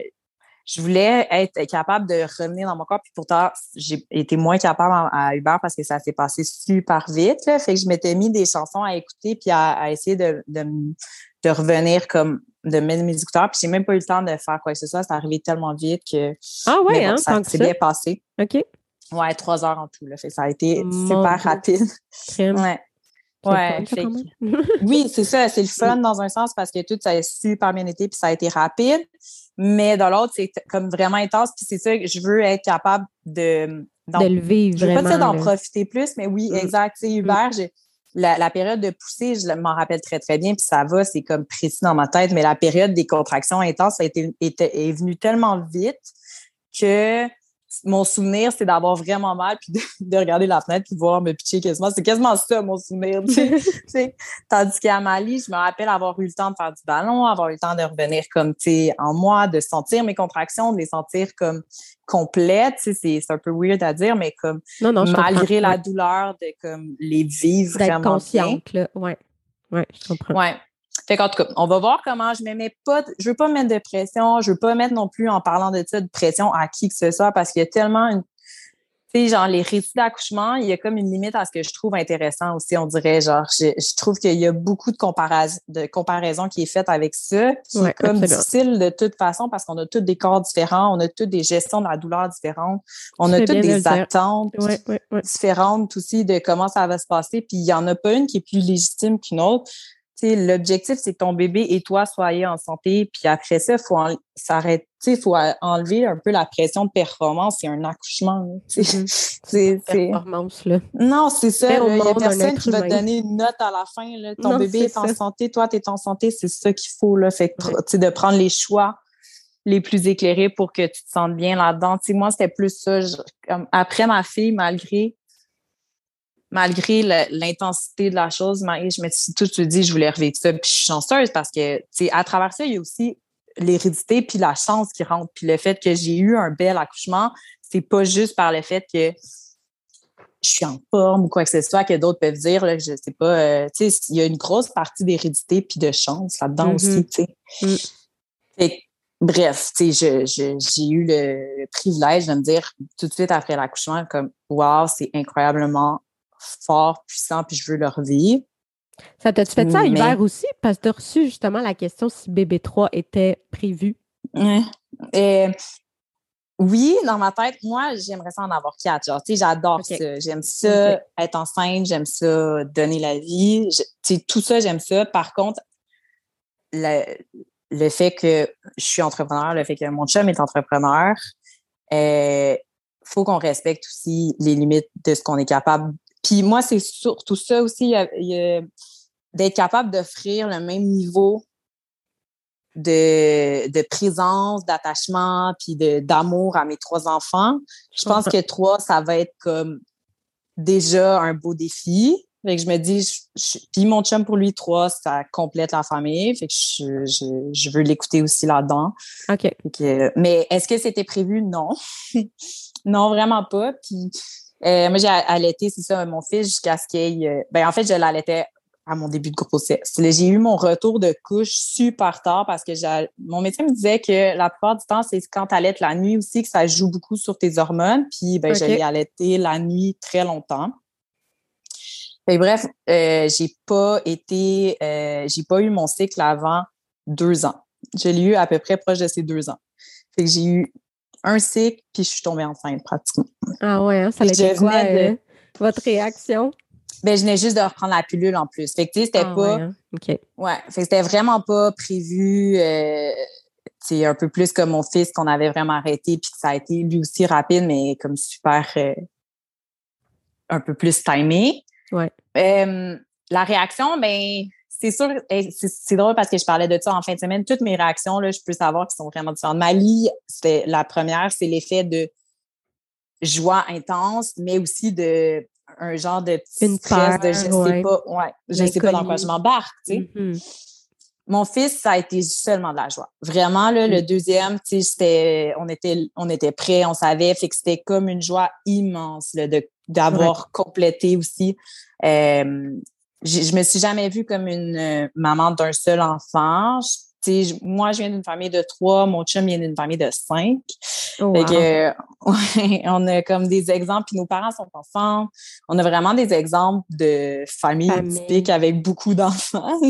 je voulais être capable de revenir dans mon corps. Puis pourtant, j'ai été moins capable à, Hubert parce que ça s'est passé super vite. Là, fait que je m'étais mis des chansons à écouter puis à, essayer de, de, revenir comme de mettre mes écouteurs. Puis j'ai même pas eu le temps de faire quoi que ce soit. C'est arrivé tellement vite que
ah ouais, hein,
ça s'est bien passé.
OK.
Ouais, trois heures en tout. Là. Fait ça a été super rapide. Ouais. Ouais, oui, c'est ça, c'est le fun dans un sens parce que tout ça a super bien été puis ça a été rapide. Mais dans l'autre, c'est comme vraiment intense. Puis c'est ça que je veux être capable de.
De le vivre.
Je veux pas dire d'en profiter plus, mais oui, mm. exact. Hubert, mm. la, la, période de poussée, je m'en rappelle très, très bien, puis ça va, c'est comme précis dans ma tête, mais la période des contractions intenses a été, est venue tellement vite que mon souvenir, c'est d'avoir vraiment mal puis de, regarder la fenêtre puis voir me pitcher quasiment. C'est quasiment ça, mon souvenir. Tu sais. Tandis qu'à Mali, je me rappelle avoir eu le temps de faire du ballon, avoir eu le temps de revenir comme, tu en moi, de sentir mes contractions, de les sentir comme complètes. C'est un peu weird à dire, mais comme malgré la douleur, de comme les vivre vraiment
consciente, là. Ouais. Ouais, je comprends.
Ouais. Fait qu'en tout cas, on va voir comment je ne mets pas, je veux pas mettre de pression, je veux pas mettre non plus en parlant de ça de pression à qui que ce soit parce qu'il y a tellement une, tu sais, genre les récits d'accouchement, il y a comme une limite à ce que je trouve intéressant aussi, on dirait, genre, je, trouve qu'il y a beaucoup de comparaison, de comparaison qui est faite avec ça, qui est comme difficile de toute façon parce qu'on a tous des corps différents, on a toutes des gestions de la douleur différentes, on a toutes des attentes différentes aussi de comment ça va se passer, puis il y en a pas une qui est plus légitime qu'une autre l'objectif, c'est que ton bébé et toi soyez en santé. Puis après ça, il faut s'arrêter, faut enlever un peu la pression de performance. C'est un accouchement.
Mm-hmm. C'est performance, là.
Non, c'est ça. Il n'y a personne qui va te donner une note à la fin. Là. Ton bébé est, en santé, toi, tu es en santé. C'est ça qu'il faut. Là. Fait que, de prendre les choix les plus éclairés pour que tu te sentes bien là-dedans. moi, c'était plus ça. après ma fille, malgré malgré l'intensité de la chose, je me suis tout de suite dit je voulais revivre ça. Puis je suis chanceuse parce que, à travers ça, il y a aussi l'hérédité puis la chance qui rentre. Puis le fait que j'ai eu un bel accouchement, c'est pas juste par le fait que je suis en forme ou quoi que ce soit que d'autres peuvent dire, là, je sais pas, euh, tu sais, il y a une grosse partie d'hérédité puis de chance là-dedans aussi, mm-hmm. tu sais. Mm. Bref, tu sais, j'ai eu le, privilège de me dire tout de suite après l'accouchement comme, wow, c'est incroyablement fort, puissant, puis je veux leur revivre.
Ça t'a-tu fait ça hiver aussi? Parce que tu as reçu justement la question si bébé 3 était prévu.
Euh, oui, dans ma tête, moi, j'aimerais ça en avoir quatre. Genre, tu sais, j'adore ça. J'aime ça, être enceinte, j'aime ça, donner la vie. Tu sais, tout ça, j'aime ça. Par contre, le, le, fait que je suis entrepreneur, le fait que mon chum est entrepreneur, il euh, faut qu'on respecte aussi les limites de ce qu'on est capable puis moi, c'est surtout ça aussi, d'être capable d'offrir le même niveau de, de présence, d'attachement, puis d'amour à mes trois enfants. Je pense que trois, ça va être comme déjà un beau défi. Fait que je me dis, puis mon chum pour lui, trois, ça complète la famille. Fait que je, je, je veux l'écouter aussi là-dedans.
OK.
mais est-ce que c'était prévu? Non. non, vraiment pas. Puis euh, moi, j'ai allaité, c'est ça, mon fils jusqu'à ce qu'il euh, ben, en fait, je l'allaitais à mon début de grossesse. J'ai eu mon retour de couche super tard parce que mon médecin me disait que la plupart du temps, c'est quand tu allaites la nuit aussi que ça joue beaucoup sur tes hormones. Puis, ben, okay. je l'ai allaité la nuit très longtemps. bref, euh, j'ai pas été, euh, j'ai pas eu mon cycle avant deux ans. Je l'ai eu à peu près proche de ces deux ans. Fait que j'ai eu un cycle, puis je suis tombée enceinte pratiquement.
Ah ouais, hein, ça a été quoi, euh, votre réaction?
Ben, je venais juste de reprendre la pilule en plus. Fait que, c'était ah pas... Ouais, hein, OK. Ouais, fait que c'était vraiment pas prévu... c'est un peu plus comme mon fils qu'on avait vraiment arrêté, puis que ça a été lui aussi rapide, mais comme super... un peu plus timé.
Ouais.
la réaction, ben, c'est sûr, c'est drôle parce que je parlais de ça en fin de semaine. Toutes mes réactions, là, je peux savoir qu'elles sont vraiment différentes. Mali, c'était la première, c'est l'effet de joie intense, mais aussi de un genre de petit stress de je sais pas, ouais, je sais pas dans quoi je m'embarque, tu sais. Mm-hmm. Mon fils, ça a été seulement de la joie. Vraiment, là, le mm. deuxième, tu sais, on était, on était prêts, on savait, fait que c'était comme une joie immense de d'avoir complété aussi. Euh, je me suis jamais vue comme une euh, maman d'un seul enfant. moi, je viens d'une famille de trois, mon chum vient d'une famille de cinq. Oh, on a comme des exemples, puis nos parents sont enfants. On a vraiment des exemples de familles typiques avec beaucoup d'enfants.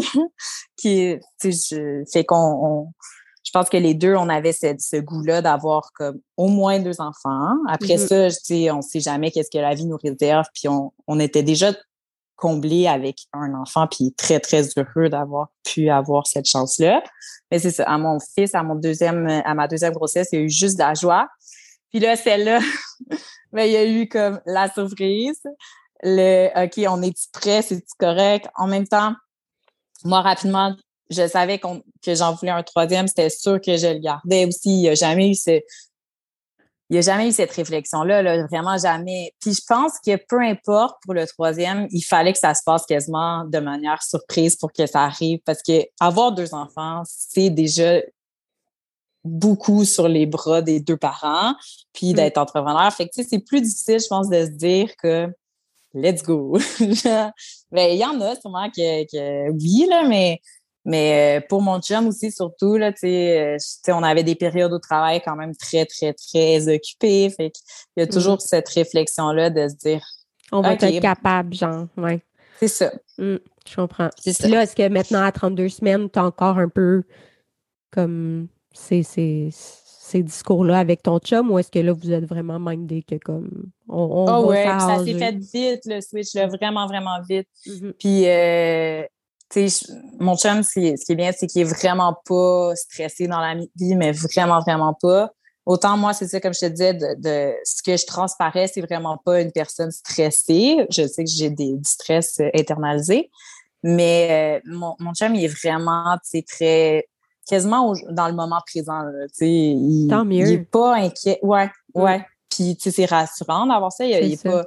qui, je, fait qu'on je pense que les deux, on avait ce, goût-là d'avoir comme au moins deux enfants. Après mm-hmm. ça, on ne sait jamais qu'est-ce que la vie nous réserve. Puis on, on était déjà comblé avec un enfant, puis très, très heureux d'avoir pu avoir cette chance-là. Mais c'est ça, à mon fils, à mon deuxième, à ma deuxième grossesse, il y a eu juste de la joie. Puis là, celle-là, ben, il y a eu comme la surprise. Le OK, on est prêt, c'est correct? En même temps, moi, rapidement, je savais que j'en voulais un troisième, c'était sûr que je le gardais aussi. Il n'y a jamais eu ce, il n'y a jamais eu cette réflexion-là, là, vraiment jamais. Puis je pense que peu importe pour le troisième, il fallait que ça se passe quasiment de manière surprise pour que ça arrive. Parce que avoir deux enfants, c'est déjà beaucoup sur les bras des deux parents, puis mm. d'être entrepreneur. Fait que c'est plus difficile, je pense, de se dire que let's go. ben, il y en a sûrement que, que oui, là, mais mais euh, pour mon chum aussi, surtout, là, euh, on avait des périodes au travail quand même très, très, très occupées. Fait il y a mm. toujours cette réflexion-là de se dire.
On va être capable, genre, ouais.
C'est ça.
Mm, je comprends. C'est là, est-ce que maintenant, à 32 semaines, tu as encore un peu comme ces, ces, ces discours-là avec ton chum ou est-ce que là, vous êtes vraiment mindé que comme on, on
oh ouais, ça s'est fait vite, le switch, là, vraiment, vraiment vite. Mm-hmm. Puis, euh, mon chum, ce qui est bien, c'est qu'il est vraiment pas stressé dans la vie, mais vraiment, vraiment pas. Autant moi, c'est ça, comme je te disais, de, ce que je transparais, c'est vraiment pas une personne stressée. Je sais que j'ai des, du stress euh, internalisé, mais euh, mon, mon chum, il est vraiment, tu très quasiment dans le moment présent. il,
Tant mieux.
Il est pas inquiet. Ouais, mm. ouais. Puis, tu sais, c'est rassurant d'avoir ça. Il, il est pas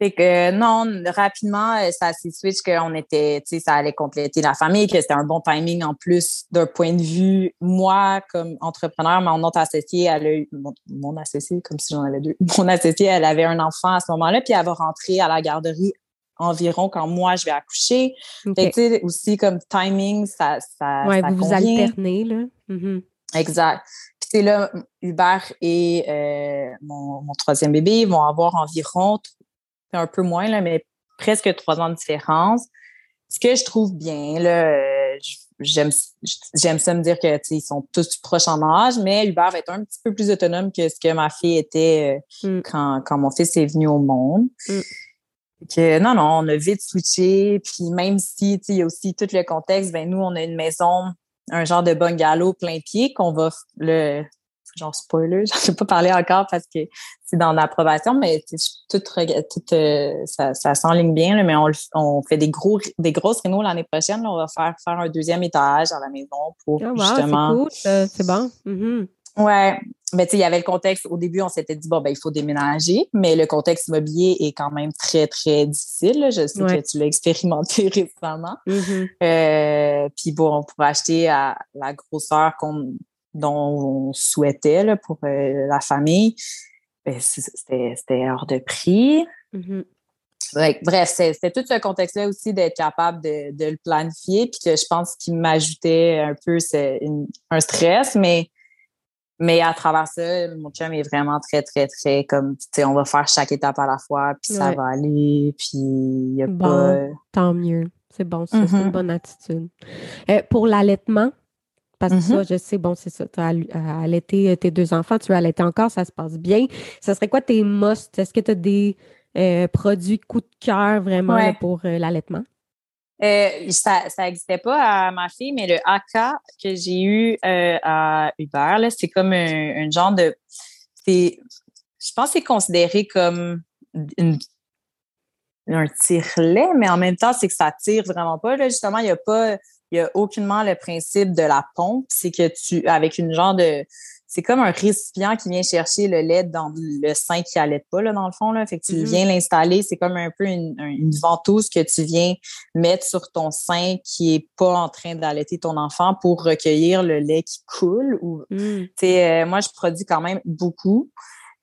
fait que non, rapidement, euh, ça s'est switch qu'on était, tu sais, ça allait compléter la famille, que c'était un bon timing en plus d'un point de vue, moi, comme entrepreneur, mon autre associée, elle a eu, mon, associée, comme si j'en avais deux, mon associée, elle avait un enfant à ce moment-là, puis elle va rentrer à la garderie environ quand moi je vais accoucher. Okay. tu sais, aussi comme timing, ça, ça,
ouais, vous vous alternez, là.
Mm-hmm. Exact. Puis c'est là, Hubert et euh, mon, mon, troisième bébé vont avoir environ un peu moins, là, mais presque trois ans de différence. Ce que je trouve bien, là, euh, j'aime, ça me dire que ils sont tous proches en âge, mais Hubert va être un petit peu plus autonome que ce que ma fille était euh, mm. quand, quand mon fils est venu au monde. Mm. Que, non, non, on a vite switché. Puis même si il y a aussi tout le contexte, ben nous, on a une maison, un genre de bungalow plein pied qu'on va le genre spoiler, j'en ai pas parlé encore parce que c'est dans l'approbation, mais tout, tout euh, ça, ça s'enligne bien, mais on, on, fait des gros des grosses rénaux l'année prochaine. on va faire faire un deuxième étage à la maison pour oh, justement.
C'est bon. Mm-hmm.
Ouais. Mais tu sais, il y avait le contexte. Au début, on s'était dit, bon, ben, il faut déménager, mais le contexte immobilier est quand même très, très difficile. Je sais que tu l'as expérimenté récemment.
Mm-hmm.
Euh, puis bon, pour acheter à la grosseur qu'on dont on souhaitait là, pour euh, la famille, ben, c'était hors de prix.
Mm-hmm.
bref, c'était tout ce contexte-là aussi d'être capable de, de, le planifier, puis que je pense qu'il m'ajoutait un peu un stress, mais Mais à travers ça, mon chum est vraiment très, très, très comme, tu sais, on va faire chaque étape à la fois, puis ça va aller, puis il n'y a pas...
Tant mieux. C'est bon, c'est une mm-hmm. bonne attitude. Euh, pour l'allaitement, parce que ça, mm-hmm. je sais, bon, c'est ça, tu as allaité euh, tes deux enfants, tu as allaité encore, ça se passe bien. Ça serait quoi tes musts? Est-ce que tu as des euh, produits coup de cœur vraiment pour l'allaitement?
ça n'existait pas à ma fille, mais le AK que j'ai eu à Uber, c'est comme un, genre de. Je pense que c'est considéré comme une un tire-lait, mais en même temps, c'est que ça tire vraiment pas. Là. Justement, il n'y a pas, il y a aucunement le principe de la pompe. C'est que tu, avec une genre de, c'est comme un récipient qui vient chercher le lait dans le sein qui allait pas, là, dans le fond, là. Fait que tu mm-hmm. viens l'installer. C'est comme un peu une, ventouse que tu viens mettre sur ton sein qui est pas en train d'allaiter ton enfant pour recueillir le lait qui coule. Ou, mm. euh, moi, je produis quand même beaucoup.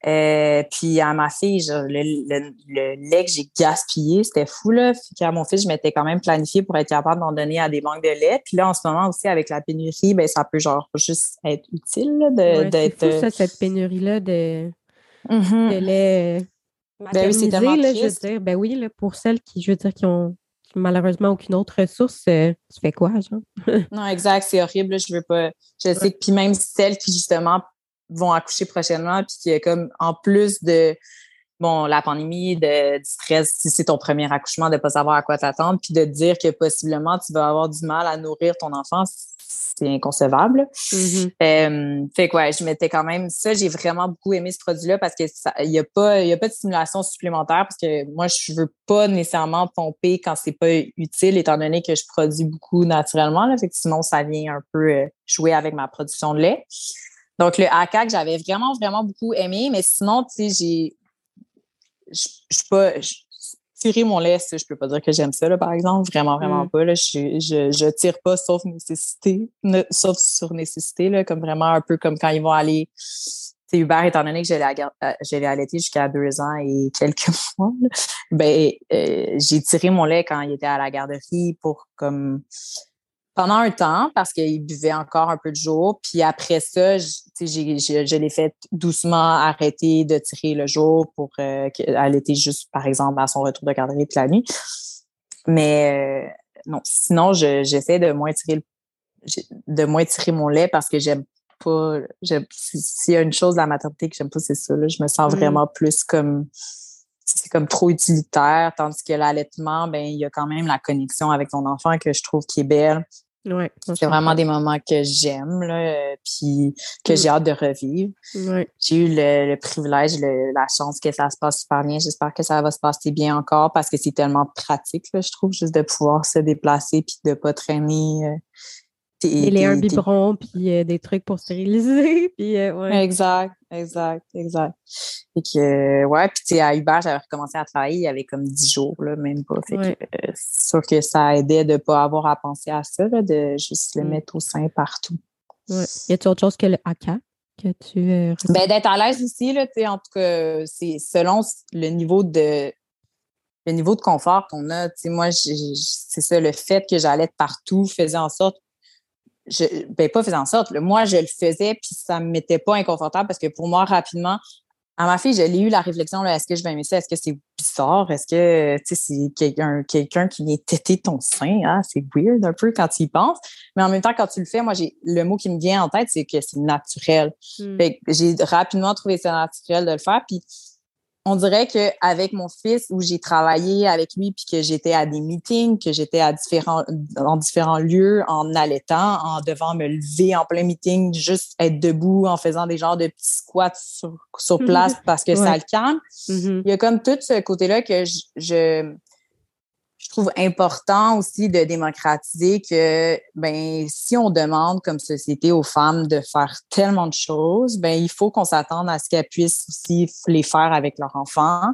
Euh, puis à ma fille, le, lait que j'ai gaspillé, c'était fou. Là. Puis à mon fils, je m'étais quand même planifié pour être capable d'en donner à des banques de lait. Puis là, en ce moment aussi, avec la pénurie, ben, ça peut genre juste être utile
de, d'être. C'est fou, ça, cette pénurie-là de, mm-hmm. lait ben oui, c'est tellement là, je veux dire. Ben oui, là, pour celles qui, je veux dire, qui ont malheureusement aucune autre ressource, euh, tu fais quoi, genre?
non, exact, c'est horrible. je veux pas. Je sais que puis même celles qui justement vont accoucher prochainement, puis qui est comme en plus de bon la pandémie, de, du stress, si c'est ton premier accouchement, de pas savoir à quoi t'attendre, puis de dire que possiblement tu vas avoir du mal à nourrir ton enfant, c'est inconcevable.
Mm-hmm.
Euh, fait que ouais, je m'étais quand même ça, j'ai vraiment beaucoup aimé ce produit-là parce que il y a pas y a pas de stimulation supplémentaire parce que moi je veux pas nécessairement pomper quand c'est pas utile étant donné que je produis beaucoup naturellement là, fait que sinon ça vient un peu euh, jouer avec ma production de lait. Donc, le que j'avais vraiment, vraiment beaucoup aimé, mais sinon, tu sais, j'ai. Je suis pas. tirer mon lait, je peux pas dire que j'aime ça, là, par exemple. Vraiment, vraiment mm. pas. Là. Je, je, je, tire pas sauf nécessité, sauf sur nécessité, là, comme vraiment un peu comme quand ils vont aller. C'est Hubert, étant donné que j'allais allaiter jusqu'à deux ans et quelques mois, ben, euh, j'ai tiré mon lait quand il était à la garderie pour comme pendant un temps parce qu'il buvait encore un peu de jour. Puis après ça, je, je, l'ai fait doucement arrêter de tirer le jour pour euh, était juste, par exemple, à son retour de garderie toute la nuit. Mais euh, non, sinon, j'essaie de moins tirer de moins tirer mon lait parce que j'aime pas. S'il y a une chose de la maternité que j'aime pas, c'est ça. Là. Je me sens mm. vraiment plus comme c'est comme trop utilitaire, tandis que l'allaitement, ben il y a quand même la connexion avec ton enfant que je trouve qui est belle.
Ouais,
c'est vraiment des moments que j'aime, là, puis que j'ai mm. hâte de revivre. J'ai eu le, privilège, la chance que ça se passe super bien. J'espère que ça va se passer bien encore parce que c'est tellement pratique, là, je trouve, juste de pouvoir se déplacer puis de pas traîner euh,
a un biberon, puis euh, des trucs pour stériliser. Puis, euh, ouais.
Exact, exact, exact. Et que, ouais, puis tu sais, à Uber, j'avais recommencé à travailler, il y avait comme dix jours, là, même pas. Fait que, euh, c'est sûr que ça aidait de ne pas avoir à penser à ça, là, de juste le mm. mettre au sein partout.
Ouais. Y a-t-il autre chose que le AK que tu.
ben, d'être à l'aise aussi, là, tu sais, en tout cas, c'est selon le niveau de le niveau de confort qu'on a. Tu sais, moi, c'est ça, le fait que j'allais partout faisait en sorte je, ben pas faisant en sorte. moi, je le faisais, puis ça me mettait pas inconfortable parce que pour moi, rapidement, à ma fille, j'ai eu la réflexion, est-ce que je vais aimer ça? Est-ce que c'est bizarre? Est-ce que, c'est quelqu'un quelqu'un qui vient têter ton sein? Hein? C'est weird un peu quand tu y penses. Mais en même temps, quand tu le fais, moi, j'ai le mot qui me vient en tête, c'est que c'est naturel. Hmm. j'ai rapidement trouvé ça naturel de le faire. Puis on dirait qu'avec mon fils, où j'ai travaillé avec lui, puis que j'étais à des meetings, que j'étais à différents, en différents lieux, en allaitant, en devant me lever en plein meeting, juste être debout, en faisant des genres de petits squats sur, sur place parce que ça le calme.
Mm-hmm.
Il y a comme tout ce côté-là que je je trouve important aussi de démocratiser que ben si on demande comme société aux femmes de faire tellement de choses, ben il faut qu'on s'attende à ce qu'elles puissent aussi les faire avec leurs enfants.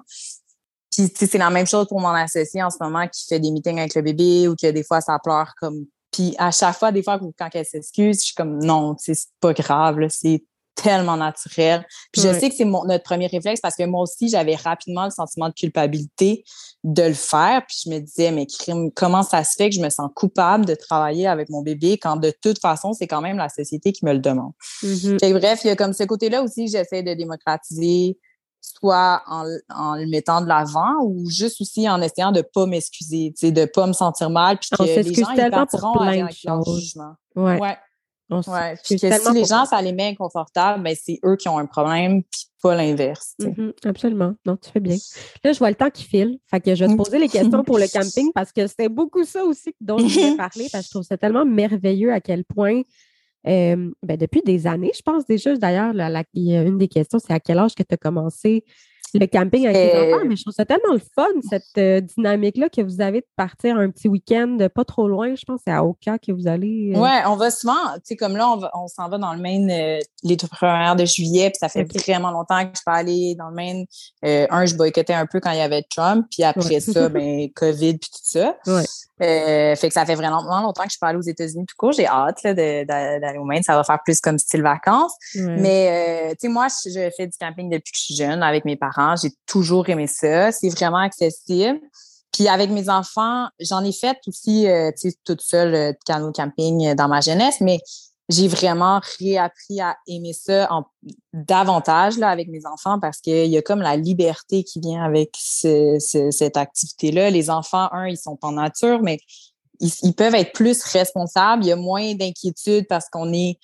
Puis c'est la même chose pour mon associé en ce moment qui fait des meetings avec le bébé ou que des fois ça pleure comme puis à chaque fois des fois quand elle s'excuse, je suis comme non, c'est pas grave, c'est tellement naturel. Puis je sais que c'est notre premier réflexe parce que moi aussi, j'avais rapidement le sentiment de culpabilité de le faire. Puis je me disais, mais comment ça se fait que je me sens coupable de travailler avec mon bébé quand de toute façon, c'est quand même la société qui me le demande? Mm-hmm. bref, il y a comme ce côté-là aussi, j'essaie de démocratiser soit en, le mettant de l'avant ou juste aussi en essayant de pas m'excuser, de ne pas me sentir mal, puis que les gens ils partiront avec leur jugement.
Ouais. ouais.
Ouais, puis que si les gens, ça les met inconfortables, ben c'est eux qui ont un problème, puis pas l'inverse.
Mm-hmm, absolument. Non, tu fais bien. Là, je vois le temps qui file. Fait que je vais te poser les questions pour le camping parce que c'était beaucoup ça aussi dont je voulais parler parce que je trouve ça tellement merveilleux à quel point euh, ben, depuis des années, je pense déjà, d'ailleurs, une des questions, c'est à quel âge que tu as commencé le camping avec les enfants, mais je trouve ça tellement le fun, cette euh, dynamique-là que vous avez de partir un petit week-end pas trop loin. Je pense que c'est à Oka que vous allez.
Euh. Ouais, on va souvent, tu sais, comme là, on, s'en va dans le Maine euh, les deux premières de juillet, puis ça fait vraiment longtemps que je peux aller dans le Maine. un, je boycottais un peu quand il y avait Trump, puis après ça, ben, COVID, puis tout ça. Fait que ça fait vraiment longtemps que je peux aller aux États-Unis tout court. J'ai hâte d'aller au Maine. Ça va faire plus comme style vacances. Mais, tu sais, moi, je fais du camping depuis que je suis jeune avec mes parents. J'ai toujours aimé ça. C'est vraiment accessible. Puis avec mes enfants, j'en ai fait aussi, euh, tu sais, toute seule, euh, canot camping euh, dans ma jeunesse, mais j'ai vraiment réappris à aimer ça davantage là, avec mes enfants parce qu'il y a comme la liberté qui vient avec cette activité-là. Les enfants, un, ils sont en nature, mais ils, ils, peuvent être plus responsables. Il y a moins d'inquiétude parce qu'on est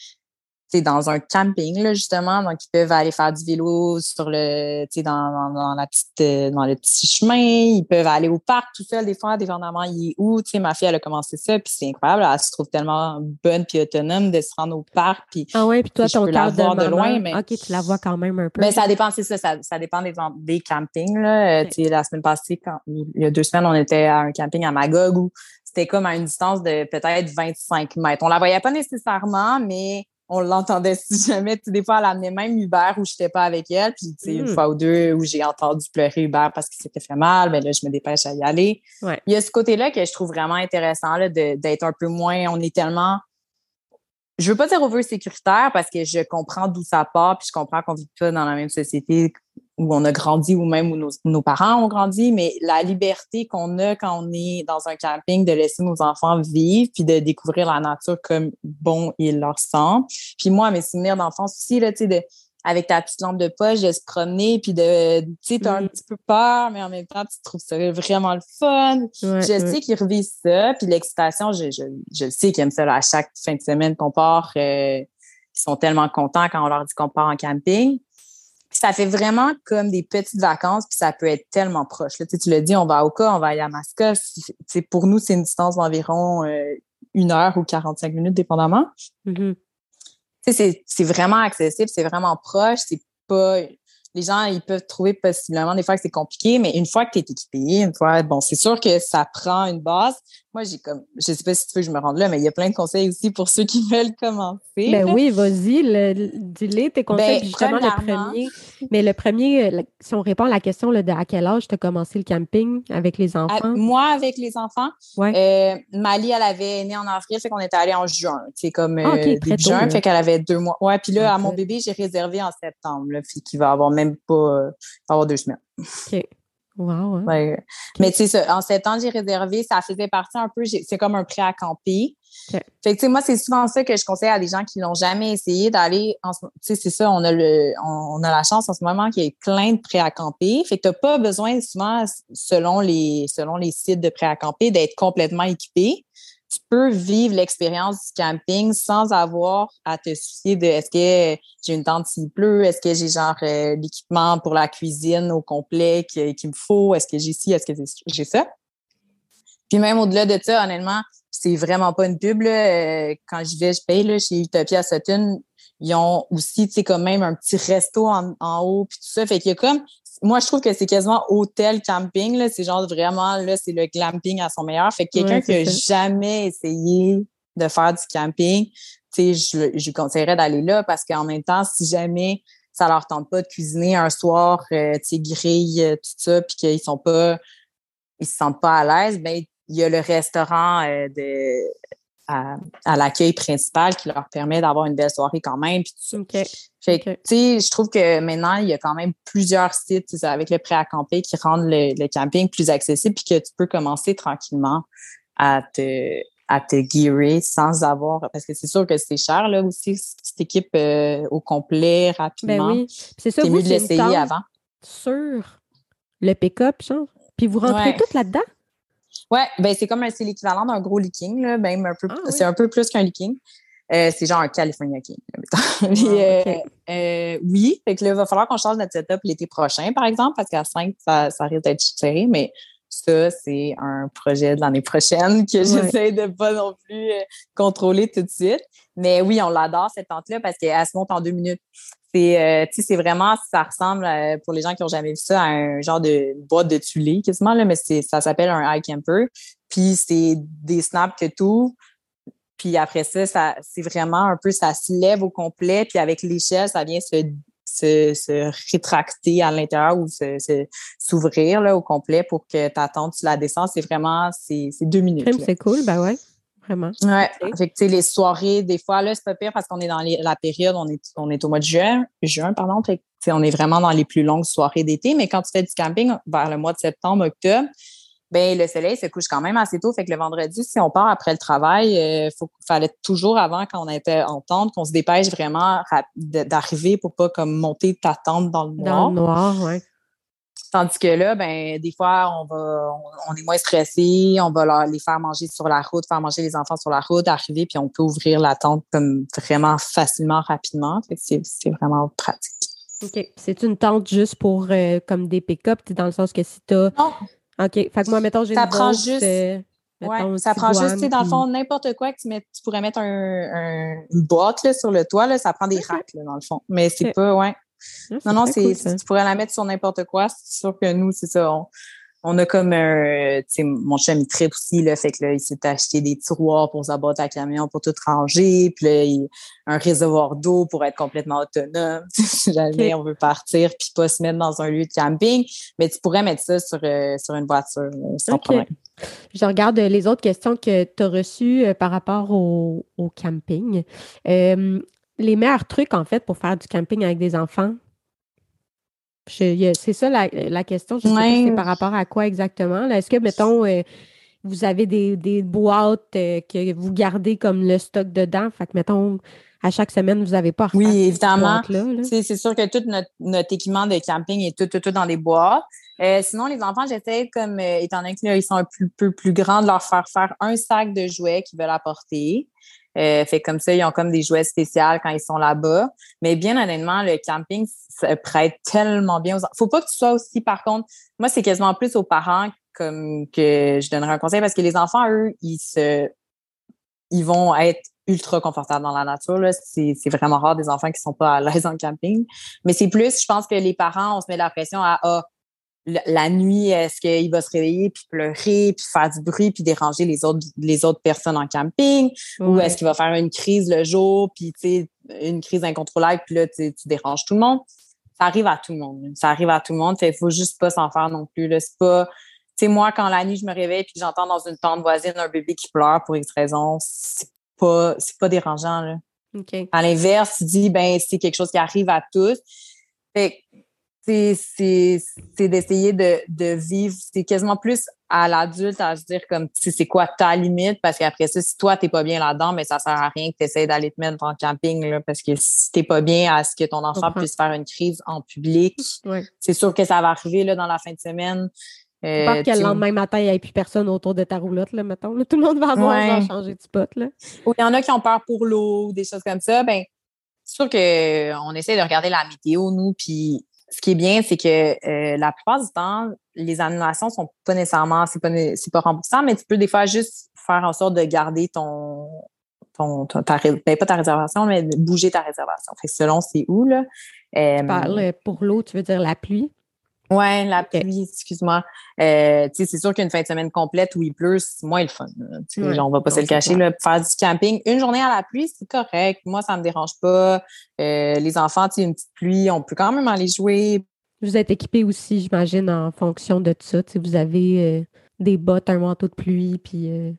dans un camping, là, justement. Donc, ils peuvent aller faire du vélo sur le, dans, dans, la petite, euh, dans le petit chemin. Ils peuvent aller au parc tout seul, des fois, dépendamment il est où. Tu sais, ma fille, elle a commencé ça, puis c'est incroyable. Elle se trouve tellement bonne puis autonome de se rendre au parc. Puis,
ah ouais, puis toi, ton cœur de, de, loin. Mais, OK, tu la vois quand même un peu.
Mais ça dépend, c'est ça, ça, dépend des, des campings, là. Euh, la semaine passée, quand, il y a deux semaines, on était à un camping à Magog où c'était comme à une distance de peut-être 25 mètres. On la voyait pas nécessairement, mais on l'entendait si jamais. des fois, elle amenait même Hubert où je n'étais pas avec elle. Puis, une hmm. fois ou deux où j'ai entendu pleurer Hubert parce qu'il s'était fait mal, ben là, je me dépêche à y aller. Il y a ce côté-là que je trouve vraiment intéressant d'être un peu moins. On est tellement. Je veux pas dire over sécuritaire parce que je comprends d'où ça part, puis je comprends qu'on vit pas dans la même société où on a grandi ou même où nos, parents ont grandi, mais la liberté qu'on a quand on est dans un camping de laisser nos enfants vivre puis de découvrir la nature comme bon ils leur semble. Puis moi, mes souvenirs d'enfance aussi, là, tu sais, de, avec ta petite lampe de poche, de se promener, puis de, tu sais, t'as un petit peu peur, mais en même temps, tu trouves ça vraiment le fun. je sais qu'ils revivent ça, puis l'excitation, je, je, je sais qu'ils aiment ça à chaque fin de semaine qu'on part. Euh, ils sont tellement contents quand on leur dit qu'on part en camping ça fait vraiment comme des petites vacances, puis ça peut être tellement proche. Là, tu, l'as dit, on va à Oka, on va à Yamaska. Pour nous, c'est une distance d'environ euh, une heure ou 45 minutes, dépendamment. Mm-hmm. c'est, c'est vraiment accessible, c'est vraiment proche. C'est pas les gens, ils peuvent trouver possiblement des fois que c'est compliqué, mais une fois que tu es équipé, une fois, bon, c'est sûr que ça prend une base. Moi, j'ai comme, je sais pas si tu veux que je me rende là, mais il y a plein de conseils aussi pour ceux qui veulent commencer.
Ben oui, vas-y, dis-les, tes conseils, ben, justement, le premier. Mais le premier, euh, si on répond à la question de à quel âge tu as commencé le camping avec les enfants?
moi, avec les enfants, euh, Mali, elle avait né en avril, fait qu'on était allé en juin. C'est comme ah, euh, début juin, fait qu'elle avait deux mois. Ouais, puis là, à mon bébé, j'ai réservé en septembre, là, puis qui va avoir même pas, avoir deux semaines.
OK. Wow,
hein. Mais tu sais, en septembre, j'ai réservé, ça faisait partie un peu, c'est comme un prêt à camper. Fait que, moi, c'est souvent ça que je conseille à des gens qui l'ont jamais essayé d'aller. Tu sais, c'est ça, on a le, on, a la chance en ce moment qu'il y ait plein de prêts à camper. Fait que t'as pas besoin souvent, selon les, selon les sites de prêt à camper, d'être complètement équipé tu peux vivre l'expérience du camping sans avoir à te soucier de est-ce que j'ai une tente s'il pleut, est-ce que j'ai genre euh, l'équipement pour la cuisine au complet qu'il me faut, est-ce que j'ai ci, est-ce que j'ai ça. Puis même au-delà de ça, honnêtement, c'est vraiment pas une pub. Euh, quand j'y vais, je paye là, chez Utopia Sutton. Ils ont aussi, tu sais, comme même un petit resto en, en haut, puis tout ça. Fait qu'il y a comme moi, je trouve que c'est quasiment hôtel camping. Là. C'est genre vraiment, là, c'est le glamping à son meilleur. Fait que quelqu'un qui a jamais essayé de faire du camping, tu sais, je, je lui conseillerais d'aller là parce qu'en même temps, si jamais ça leur tente pas de cuisiner un soir, euh, tu sais, grille, euh, tout ça, puis qu'ils sont pas, ils se sentent pas à l'aise, ben il y a le restaurant euh, de à, l'accueil principal qui leur permet d'avoir une belle soirée quand même. je trouve que maintenant, il y a quand même plusieurs sites avec le prêt à camper qui rendent le, camping plus accessible puis que tu peux commencer tranquillement à te, à te gearer sans avoir, parce que c'est sûr que c'est cher, là, aussi, cette équipe euh, au complet, rapidement.
Ben oui. C'est mieux de l'essayer avant. Sur le pick-up, genre. Puis vous rentrez tout là-dedans?
Oui, ben c'est comme c'est l'équivalent d'un gros leaking, là, même un peu. Ah c'est un peu plus qu'un leaking. Euh, c'est genre un California King. Ah, euh, euh, oui, fait que là, il va falloir qu'on change notre setup l'été prochain, par exemple, parce qu'à 5, ça, ça risque d'être serré, mais ça, c'est un projet de l'année prochaine que j'essaie de pas non plus contrôler tout de suite. Mais oui, on l'adore, cette tente-là, parce qu'elle se monte en deux minutes. C'est, euh, c'est vraiment, ça ressemble pour les gens qui ont jamais vu ça à un genre de boîte de tulé quasiment là, mais c'est, ça s'appelle un high camper. Puis c'est des snaps que tout. Puis après ça, ça, c'est vraiment un peu, ça se lève au complet. Puis avec l'échelle, ça vient se, se, se rétracter à l'intérieur ou se, s'ouvrir au complet pour que ta tente, tu la descends. C'est vraiment, c'est, deux minutes.
C'est cool, ben ouais vraiment.
Ouais. Fait les soirées, des fois, là, c'est pas pire parce qu'on est dans la période, on est, on est au mois de juin, juin, pardon. Fait on est vraiment dans les plus longues soirées d'été. Mais quand tu fais du camping vers le mois de septembre, octobre, ben le soleil se couche quand même assez tôt. Fait que le vendredi, si on part après le travail, il euh, fallait toujours avant, quand on était en tente, qu'on se dépêche vraiment d'arriver pour pas comme monter ta tente dans le noir.
Dans le noir, oui.
Tandis que là, ben, des fois, on va, on, est moins stressé, on va les faire manger sur la route, faire manger les enfants sur la route, arriver, puis on peut ouvrir la tente comme vraiment facilement, rapidement. c'est, vraiment pratique.
OK. C'est une tente juste pour euh, comme des pick-up, dans le sens que si tu as.
Non.
OK. Fait que moi, mettons, j'ai
Ça prend juste. Euh, ça prend juste, tu dans le fond, n'importe quoi que tu, mets, tu pourrais mettre un, une boîte là, sur le toit, là, ça prend des racks, dans le fond. Mais c'est pas, ouais. Ah, non, non, c'est, tu pourrais la mettre sur n'importe quoi. C'est sûr que nous, c'est ça. On, a comme un, tu sais, mon chum, il tripe aussi, là, fait que là, il s'est acheté des tiroirs pour sa boîte à camion pour tout ranger, puis là, il, un réservoir d'eau pour être complètement autonome, si jamais on veut partir, puis pas se mettre dans un lieu de camping, mais tu pourrais mettre ça sur, euh, sur une voiture, sans problème.
Je regarde les autres questions que tu as reçues euh, par rapport au, au camping. Euh, les meilleurs trucs, en fait, pour faire du camping avec des enfants? C'est ça la, question. Je sais c'est par rapport à quoi exactement. Est-ce que, mettons, euh, vous avez des, boîtes euh, que vous gardez comme le stock dedans? Fait que, mettons, à chaque semaine, vous n'avez pas
Oui, évidemment. C'est sûr que tout notre, équipement de camping est tout, tout, dans des boîtes. Euh, sinon, les enfants, j'essaie, comme étant donné qu'ils sont un peu plus grands, de leur faire faire un sac de jouets qu'ils veulent apporter. Euh, fait comme ça, ils ont comme des jouets spéciaux quand ils sont là-bas. Mais bien honnêtement, le camping ça prête tellement bien aux. Faut pas que tu sois aussi, par contre, moi, c'est quasiment plus aux parents comme que je donnerais un conseil parce que les enfants, eux, ils se ils vont être ultra confortables dans la nature. C'est, vraiment rare des enfants qui sont pas à l'aise en camping. Mais c'est plus, je pense que les parents, on se met la pression à ah, la nuit, est-ce qu'il va se réveiller puis pleurer puis faire du bruit puis déranger les autres les autres personnes en camping? Ou est-ce qu'il va faire une crise le jour puis tu sais une crise incontrôlable puis là tu déranges tout le monde? Ça arrive à tout le monde. Ça arrive à tout le monde. Il faut juste pas s'en faire non plus là. C'est pas tu sais moi quand la nuit je me réveille puis j'entends dans une tente voisine un bébé qui pleure pour X raison c'est pas c'est pas dérangeant là. À l'inverse tu dis ben c'est quelque chose qui arrive à tous. Fait c'est d'essayer de, de vivre, c'est quasiment plus à l'adulte à se dire comme c'est quoi ta limite? Parce qu'après ça, si toi t'es pas bien là-dedans, mais ça sert à rien que tu essaies d'aller te mettre en camping là, parce que si t'es pas bien à ce que ton enfant puisse faire une crise en public, c'est sûr que ça va arriver là, dans la fin de semaine.
Euh, pas que le lendemain matin, il n'y ait plus personne autour de ta roulotte, là, mettons. tout le monde va avoir ouais. changer de spot. Là.
Ou il y en a qui ont peur pour l'eau, des choses comme ça. Ben, c'est sûr qu'on essaie de regarder la météo, nous, puis ce qui est bien, c'est que euh, la plupart du temps, les annulations sont pas nécessairement, c'est pas, pas remboursant, mais tu peux des fois juste faire en sorte de garder ton, ton, ta, ben, pas ta réservation, mais bouger ta réservation. Fait selon c'est où, là.
tu parles euh, pour l'eau, tu veux dire la pluie?
Oui, la pluie, excuse-moi. Euh, c'est sûr qu'une fin de semaine complète où il pleut, c'est moins le fun. Ouais, on va pas se le cacher. Là, faire du camping, une journée à la pluie, c'est correct. Moi, ça me dérange pas. Euh, les enfants, une petite pluie, on peut quand même aller jouer.
Vous êtes équipés aussi, j'imagine, en fonction de ça. vous avez euh, des bottes, un manteau de pluie, puis...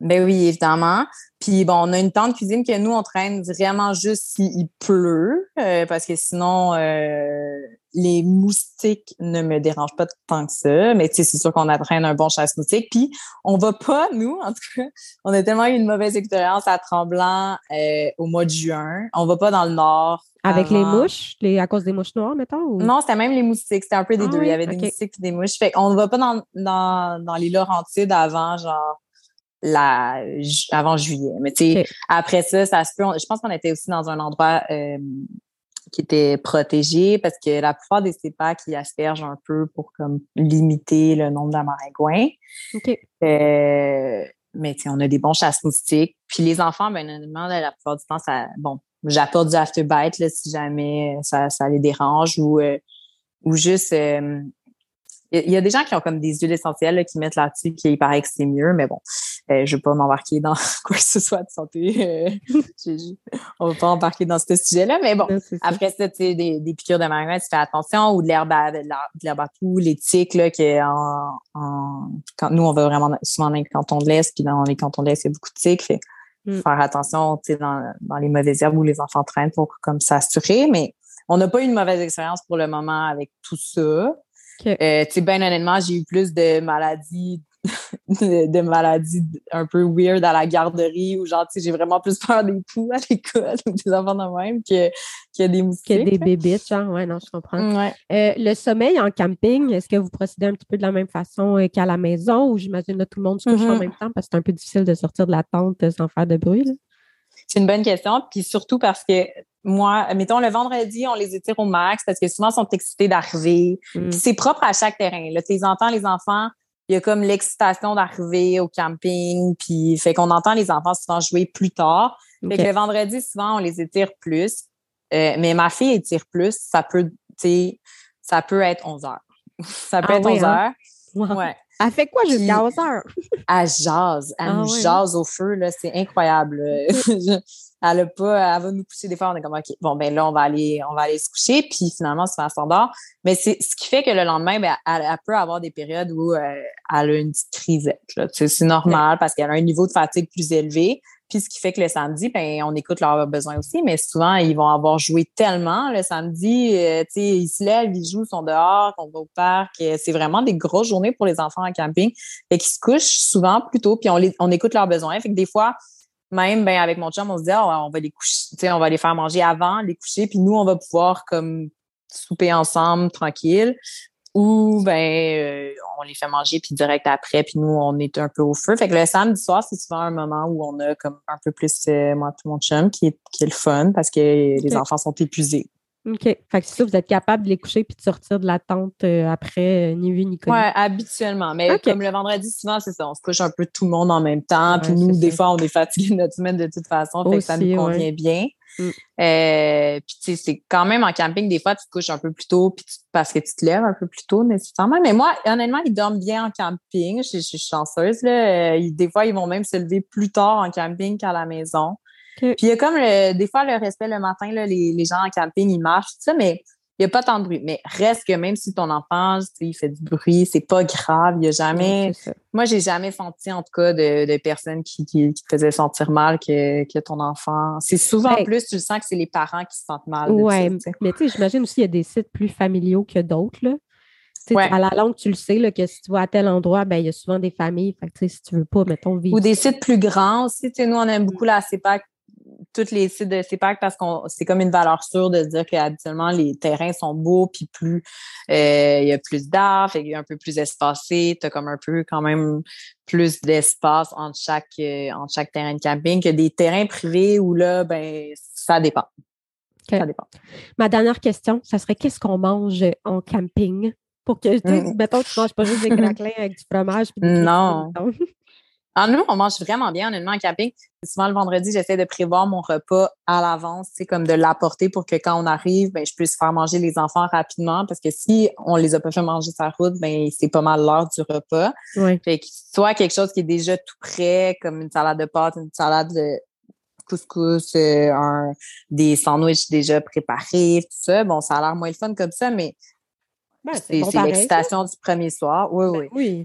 Ben oui, évidemment. Puis bon, on a une tente cuisine que nous, on traîne vraiment juste s'il pleut, euh, parce que sinon, euh, les moustiques ne me dérangent pas tant que ça. Mais tu sais, c'est sûr qu'on traîne un bon chasse-moustique. Puis on va pas, nous, en tout cas, on a tellement eu une mauvaise expérience à Tremblant euh, au mois de juin. On va pas dans le nord.
Avec les mouches, les, à cause des mouches noires, mettons? Ou...
Non, c'était même les moustiques. C'était un peu des ah deux. Il y avait des moustiques et des mouches. Fait qu'on ne va pas dans, dans, dans les Laurentides avant, genre, la avant juillet. Mais tu sais, après ça, ça se peut. je pense qu'on était aussi dans un endroit euh, qui était protégé parce que la plupart des CEPAC qui aspergent un peu pour comme limiter le nombre d'amarigouins.
OK.
Euh, mais tu sais, on a des bons chasse-moustiques. Puis les enfants, ben honnêtement, la plupart du temps, ça bon, j'apporte du afterbite là, si jamais ça, ça les dérange ou euh, ou juste il y, a des gens qui ont comme des huiles essentielles qui mettent là-dessus, qui paraît que c'est mieux, mais bon, euh, je ne vais pas m'embarquer dans quoi que ce soit de santé. On euh, on va pas embarquer dans ce sujet-là, mais bon, après ça, tu des, des, piqûres de marijuana, tu fais attention, ou de l'herbe à, de l'herbe à tout, les tiques, là, qui en, en, quand nous, on va vraiment souvent dans les cantons de l'Est, puis dans les cantons de l'Est, il y a beaucoup de tiques, fait mm. faire attention, dans, dans les mauvaises herbes où les enfants traînent pour comme s'assurer, mais on n'a pas eu une mauvaise expérience pour le moment avec tout ça. Euh, tu sais, bien honnêtement, j'ai eu plus de maladies de, maladies un peu weird à la garderie ou genre, tu sais, j'ai vraiment plus peur des poux à l'école ou des enfants de même que, que des moustiques.
Que des bébites, genre, ouais, non, je comprends.
Ouais.
Euh, le sommeil en camping, est-ce que vous procédez un petit peu de la même façon euh, qu'à la maison ou j'imagine que tout le monde se couche en mm-hmm. même temps parce que c'est un peu difficile de sortir de la tente sans faire de bruit?
C'est une bonne question, puis surtout parce que moi, mettons le vendredi, on les étire au max parce que souvent ils sont excités d'arriver. Mm. c'est propre à chaque terrain. Là, tu entends les enfants, il y a comme l'excitation d'arriver au camping, puis fait qu'on entend les enfants souvent jouer plus tard. Fait que le vendredi, souvent, on les étire plus. Euh, mais ma fille étire plus, ça peut, ça peut être 11 heures. ça peut ah être 11 hein? Ouais.
Elle fait quoi jusqu'à 11 heures?
elle jase. Elle ah nous jase au feu, là. C'est incroyable. elle a pas, elle va nous pousser des fois, on est comme, OK, bon, ben là, on va aller, on va aller se coucher, puis finalement, c'est elle s'endort. Mais c'est ce qui fait que le lendemain, ben, elle, peut avoir des périodes où euh, elle a une petite crisette, C'est normal parce qu'elle a un niveau de fatigue plus élevé. Puis ce qui fait que le samedi, ben, on écoute leurs besoins aussi, mais souvent, ils vont avoir joué tellement le samedi, euh, tu sais, ils se lèvent, ils jouent, ils sont dehors, on va au parc. C'est vraiment des grosses journées pour les enfants en camping. Fait qu'ils se couchent souvent plus tôt, puis on, les, on écoute leurs besoins. Fait que des fois, même ben, avec mon chum, on se dit, ah, on va les coucher, on va les faire manger avant, les coucher, puis nous, on va pouvoir comme souper ensemble, tranquille. Ou ben euh, on les fait manger puis direct après, puis nous, on est un peu au feu. Fait que le samedi soir, c'est souvent un moment où on a comme un peu plus euh, moi tout mon chum qui est, qui est le fun parce que les enfants sont épuisés.
OK. Fait que c'est ça, vous êtes capable de les coucher puis de sortir de la tente euh, après, euh, ni vu ni connu.
Oui, habituellement. Mais comme le vendredi, souvent, c'est ça. On se couche un peu tout le monde en même temps. puis nous, des fois, on est fatigués notre semaine de toute façon. fait que ça nous convient bien. Mm. Euh, puis tu sais, c'est quand même en camping, des fois, tu te couches un peu plus tôt puis parce que tu te lèves un peu plus tôt nécessairement. Mais moi, honnêtement, ils dorment bien en camping. Je, suis chanceuse. Là. des fois, ils vont même se lever plus tard en camping qu'à la maison. Puis il y a comme des fois le respect le matin, là, les, les, gens en camping, ils marchent, tout ça, mais il n'y a pas tant de bruit. Mais reste que même si ton enfant, il fait du bruit, c'est pas grave. Il y a jamais. moi, j'ai jamais senti, en tout cas, de, de personnes qui, qui, te faisaient sentir mal que, que ton enfant. C'est souvent plus, tu sens que c'est les parents qui se sentent mal.
Oui, mais tu sais, j'imagine aussi qu'il y a des sites plus familiaux que d'autres, là. À la longue, tu le sais là, que si tu vas à tel endroit, ben, il y a souvent des familles. Fait si tu veux pas, mettons, vivre.
Ou des sites plus grands aussi. Nous, on aime beaucoup la CEPAC tous les sites de CEPAC parce qu'on c'est comme une valeur sûre de dire qu'habituellement les terrains sont beaux puis plus euh, il y a plus d'arbres, il y a un peu plus espacé, tu as comme un peu quand même plus d'espace entre chaque euh, entre chaque terrain de camping que des terrains privés où là ben ça dépend. Ça dépend.
Ma dernière question, ça serait qu'est-ce qu'on mange en camping? Pour que, tu sais, mm. mettons, tu manges pas juste des craquelins avec du fromage.
non. En nous, on mange vraiment bien, honnêtement, en camping. Souvent, le vendredi, j'essaie de prévoir mon repas à l'avance, c'est comme de l'apporter pour que quand on arrive, ben, je puisse faire manger les enfants rapidement parce que si on les a pas fait manger sa route, ben, c'est pas mal l'heure du repas. Fait que soit quelque chose qui est déjà tout prêt, comme une salade de pâtes, une salade de couscous, euh, un, des sandwichs déjà préparés, tout ça. Bon, ça a l'air moins le fun comme ça, mais ben, c'est l'excitation du premier soir. Oui, ben
oui.
oui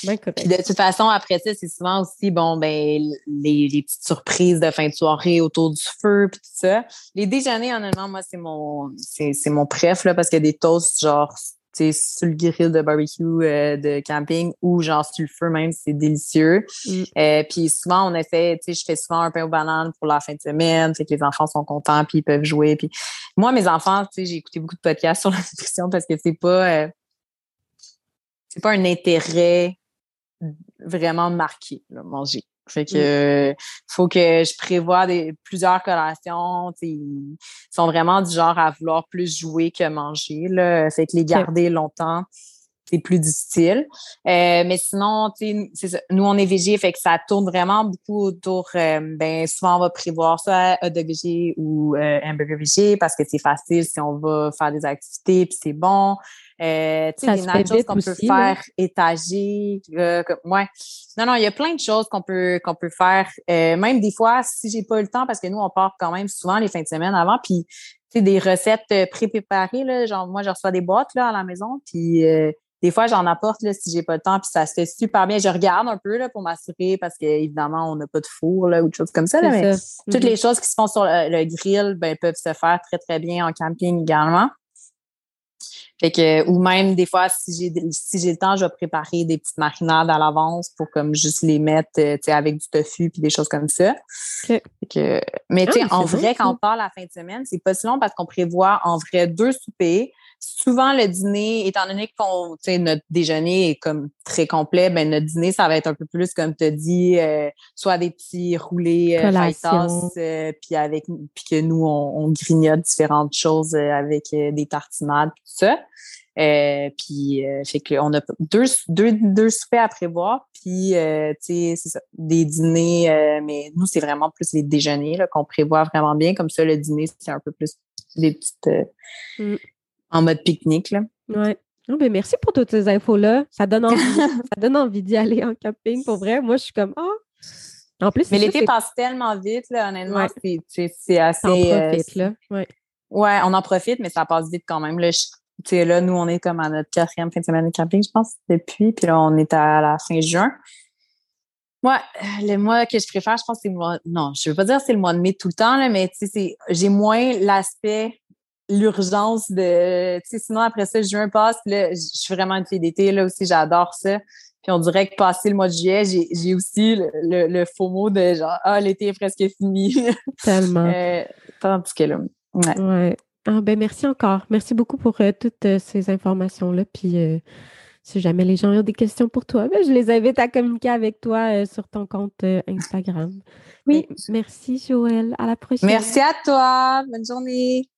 Puis de toute façon, après ça, c'est souvent aussi, bon, ben, les, petites surprises de fin de soirée autour du feu, puis tout ça. Les déjeuners, honnêtement, moi, c'est mon, c'est, mon préf, là, parce qu'il y a des toasts, genre, c'est sur le grill de barbecue euh, de camping ou genre sur le feu même, c'est délicieux. Mm. Euh, puis souvent, on essaie, tu sais, je fais souvent un pain aux bananes pour la fin de semaine, fait que les enfants sont contents puis ils peuvent jouer. Puis moi, mes enfants, tu sais, j'ai écouté beaucoup de podcasts sur la nutrition parce que c'est pas, euh, c'est pas un intérêt vraiment marqué, là, manger. Fait que mm. faut que je prévoie des, plusieurs collations. Ils sont vraiment du genre à vouloir plus jouer que manger. Là. Fait que les garder longtemps, c'est plus difficile. Euh, mais sinon, nous, on est végé, fait que ça tourne vraiment beaucoup autour. Euh, ben, souvent, on va prévoir un de végé ou euh, hamburger végé parce que c'est facile si on va faire des activités puis c'est bon. Euh, tu sais, des nachos qu'on peut faire étager. Euh, ouais. Non, non, il y a plein de choses qu'on peut qu'on peut faire. Euh, même des fois, si j'ai pas eu le temps, parce que nous, on part quand même souvent les fins de semaine avant, puis tu sais, des recettes euh, pré-préparées, là, genre moi, je reçois des boîtes là à la maison, puis des fois, j'en apporte là, si j'ai pas le temps, puis ça se fait super bien. Je regarde un peu là, pour m'assurer parce qu'évidemment, on n'a pas de four là, ou de choses comme ça. Là, mais toutes les mm-hmm. choses qui se font sur le, le grill ben, peuvent se faire très, très bien en camping également. Fait que, ou même des fois, si j'ai si j'ai le temps, je vais préparer des petites marinades à l'avance pour comme juste les mettre euh, avec du tofu puis des choses comme ça. Fait que, mais tu sais, ah, en vrai, quand on part la fin de semaine, c'est pas si long parce qu'on prévoit en vrai deux soupers. Souvent, le dîner, étant donné qu'on, tu sais, notre déjeuner est comme très complet, ben notre dîner, ça va être un peu plus, comme tu as dit, euh, soit des petits roulés euh, euh, puis avec, puis que nous, on, grignote différentes choses avec des tartinades, tout ça. Euh, puis, fait qu'on a deux, deux, deux soupers à prévoir, puis, tu sais, c'est ça, des dîners, mais nous, c'est vraiment plus les déjeuners qu'on prévoit vraiment bien. Comme ça, le dîner, c'est un peu plus des petites, mm en mode pique-nique. Là.
Ouais. Oh, ben merci pour toutes ces infos-là. Ça donne envie, ça donne envie d'y aller en camping. Pour vrai, moi, je suis comme, oh.
En plus, Mais l'été passe tellement vite, là, honnêtement. C'est assez. On en
euh, profite, là. Ouais.
ouais. on en profite, mais ça passe vite quand même. Là, là, nous, on est comme à notre quatrième fin de semaine de camping, je pense, depuis. Puis là, on est à la fin juin. Moi, le mois que je préfère, je pense, c'est le mois. Non, je veux pas dire c'est le mois de mai tout le temps, là, mais j'ai moins l'aspect l'urgence de, tu sais, sinon après ça, juin passe, là, je suis vraiment une fille d'été, là aussi, j'adore ça. Puis on dirait que passé le mois de juillet, j'ai aussi le, le, faux mot de genre, ah, l'été est presque fini.
Tellement. euh,
tandis que là, ouais.
ouais. Ah, ben merci encore. Merci beaucoup pour euh, toutes euh, ces informations-là. Puis euh, si jamais les gens ont des questions pour toi, ben, je les invite à communiquer avec toi sur ton compte Instagram.
Oui.
merci, Joël. À la prochaine.
Merci à toi. Bonne journée.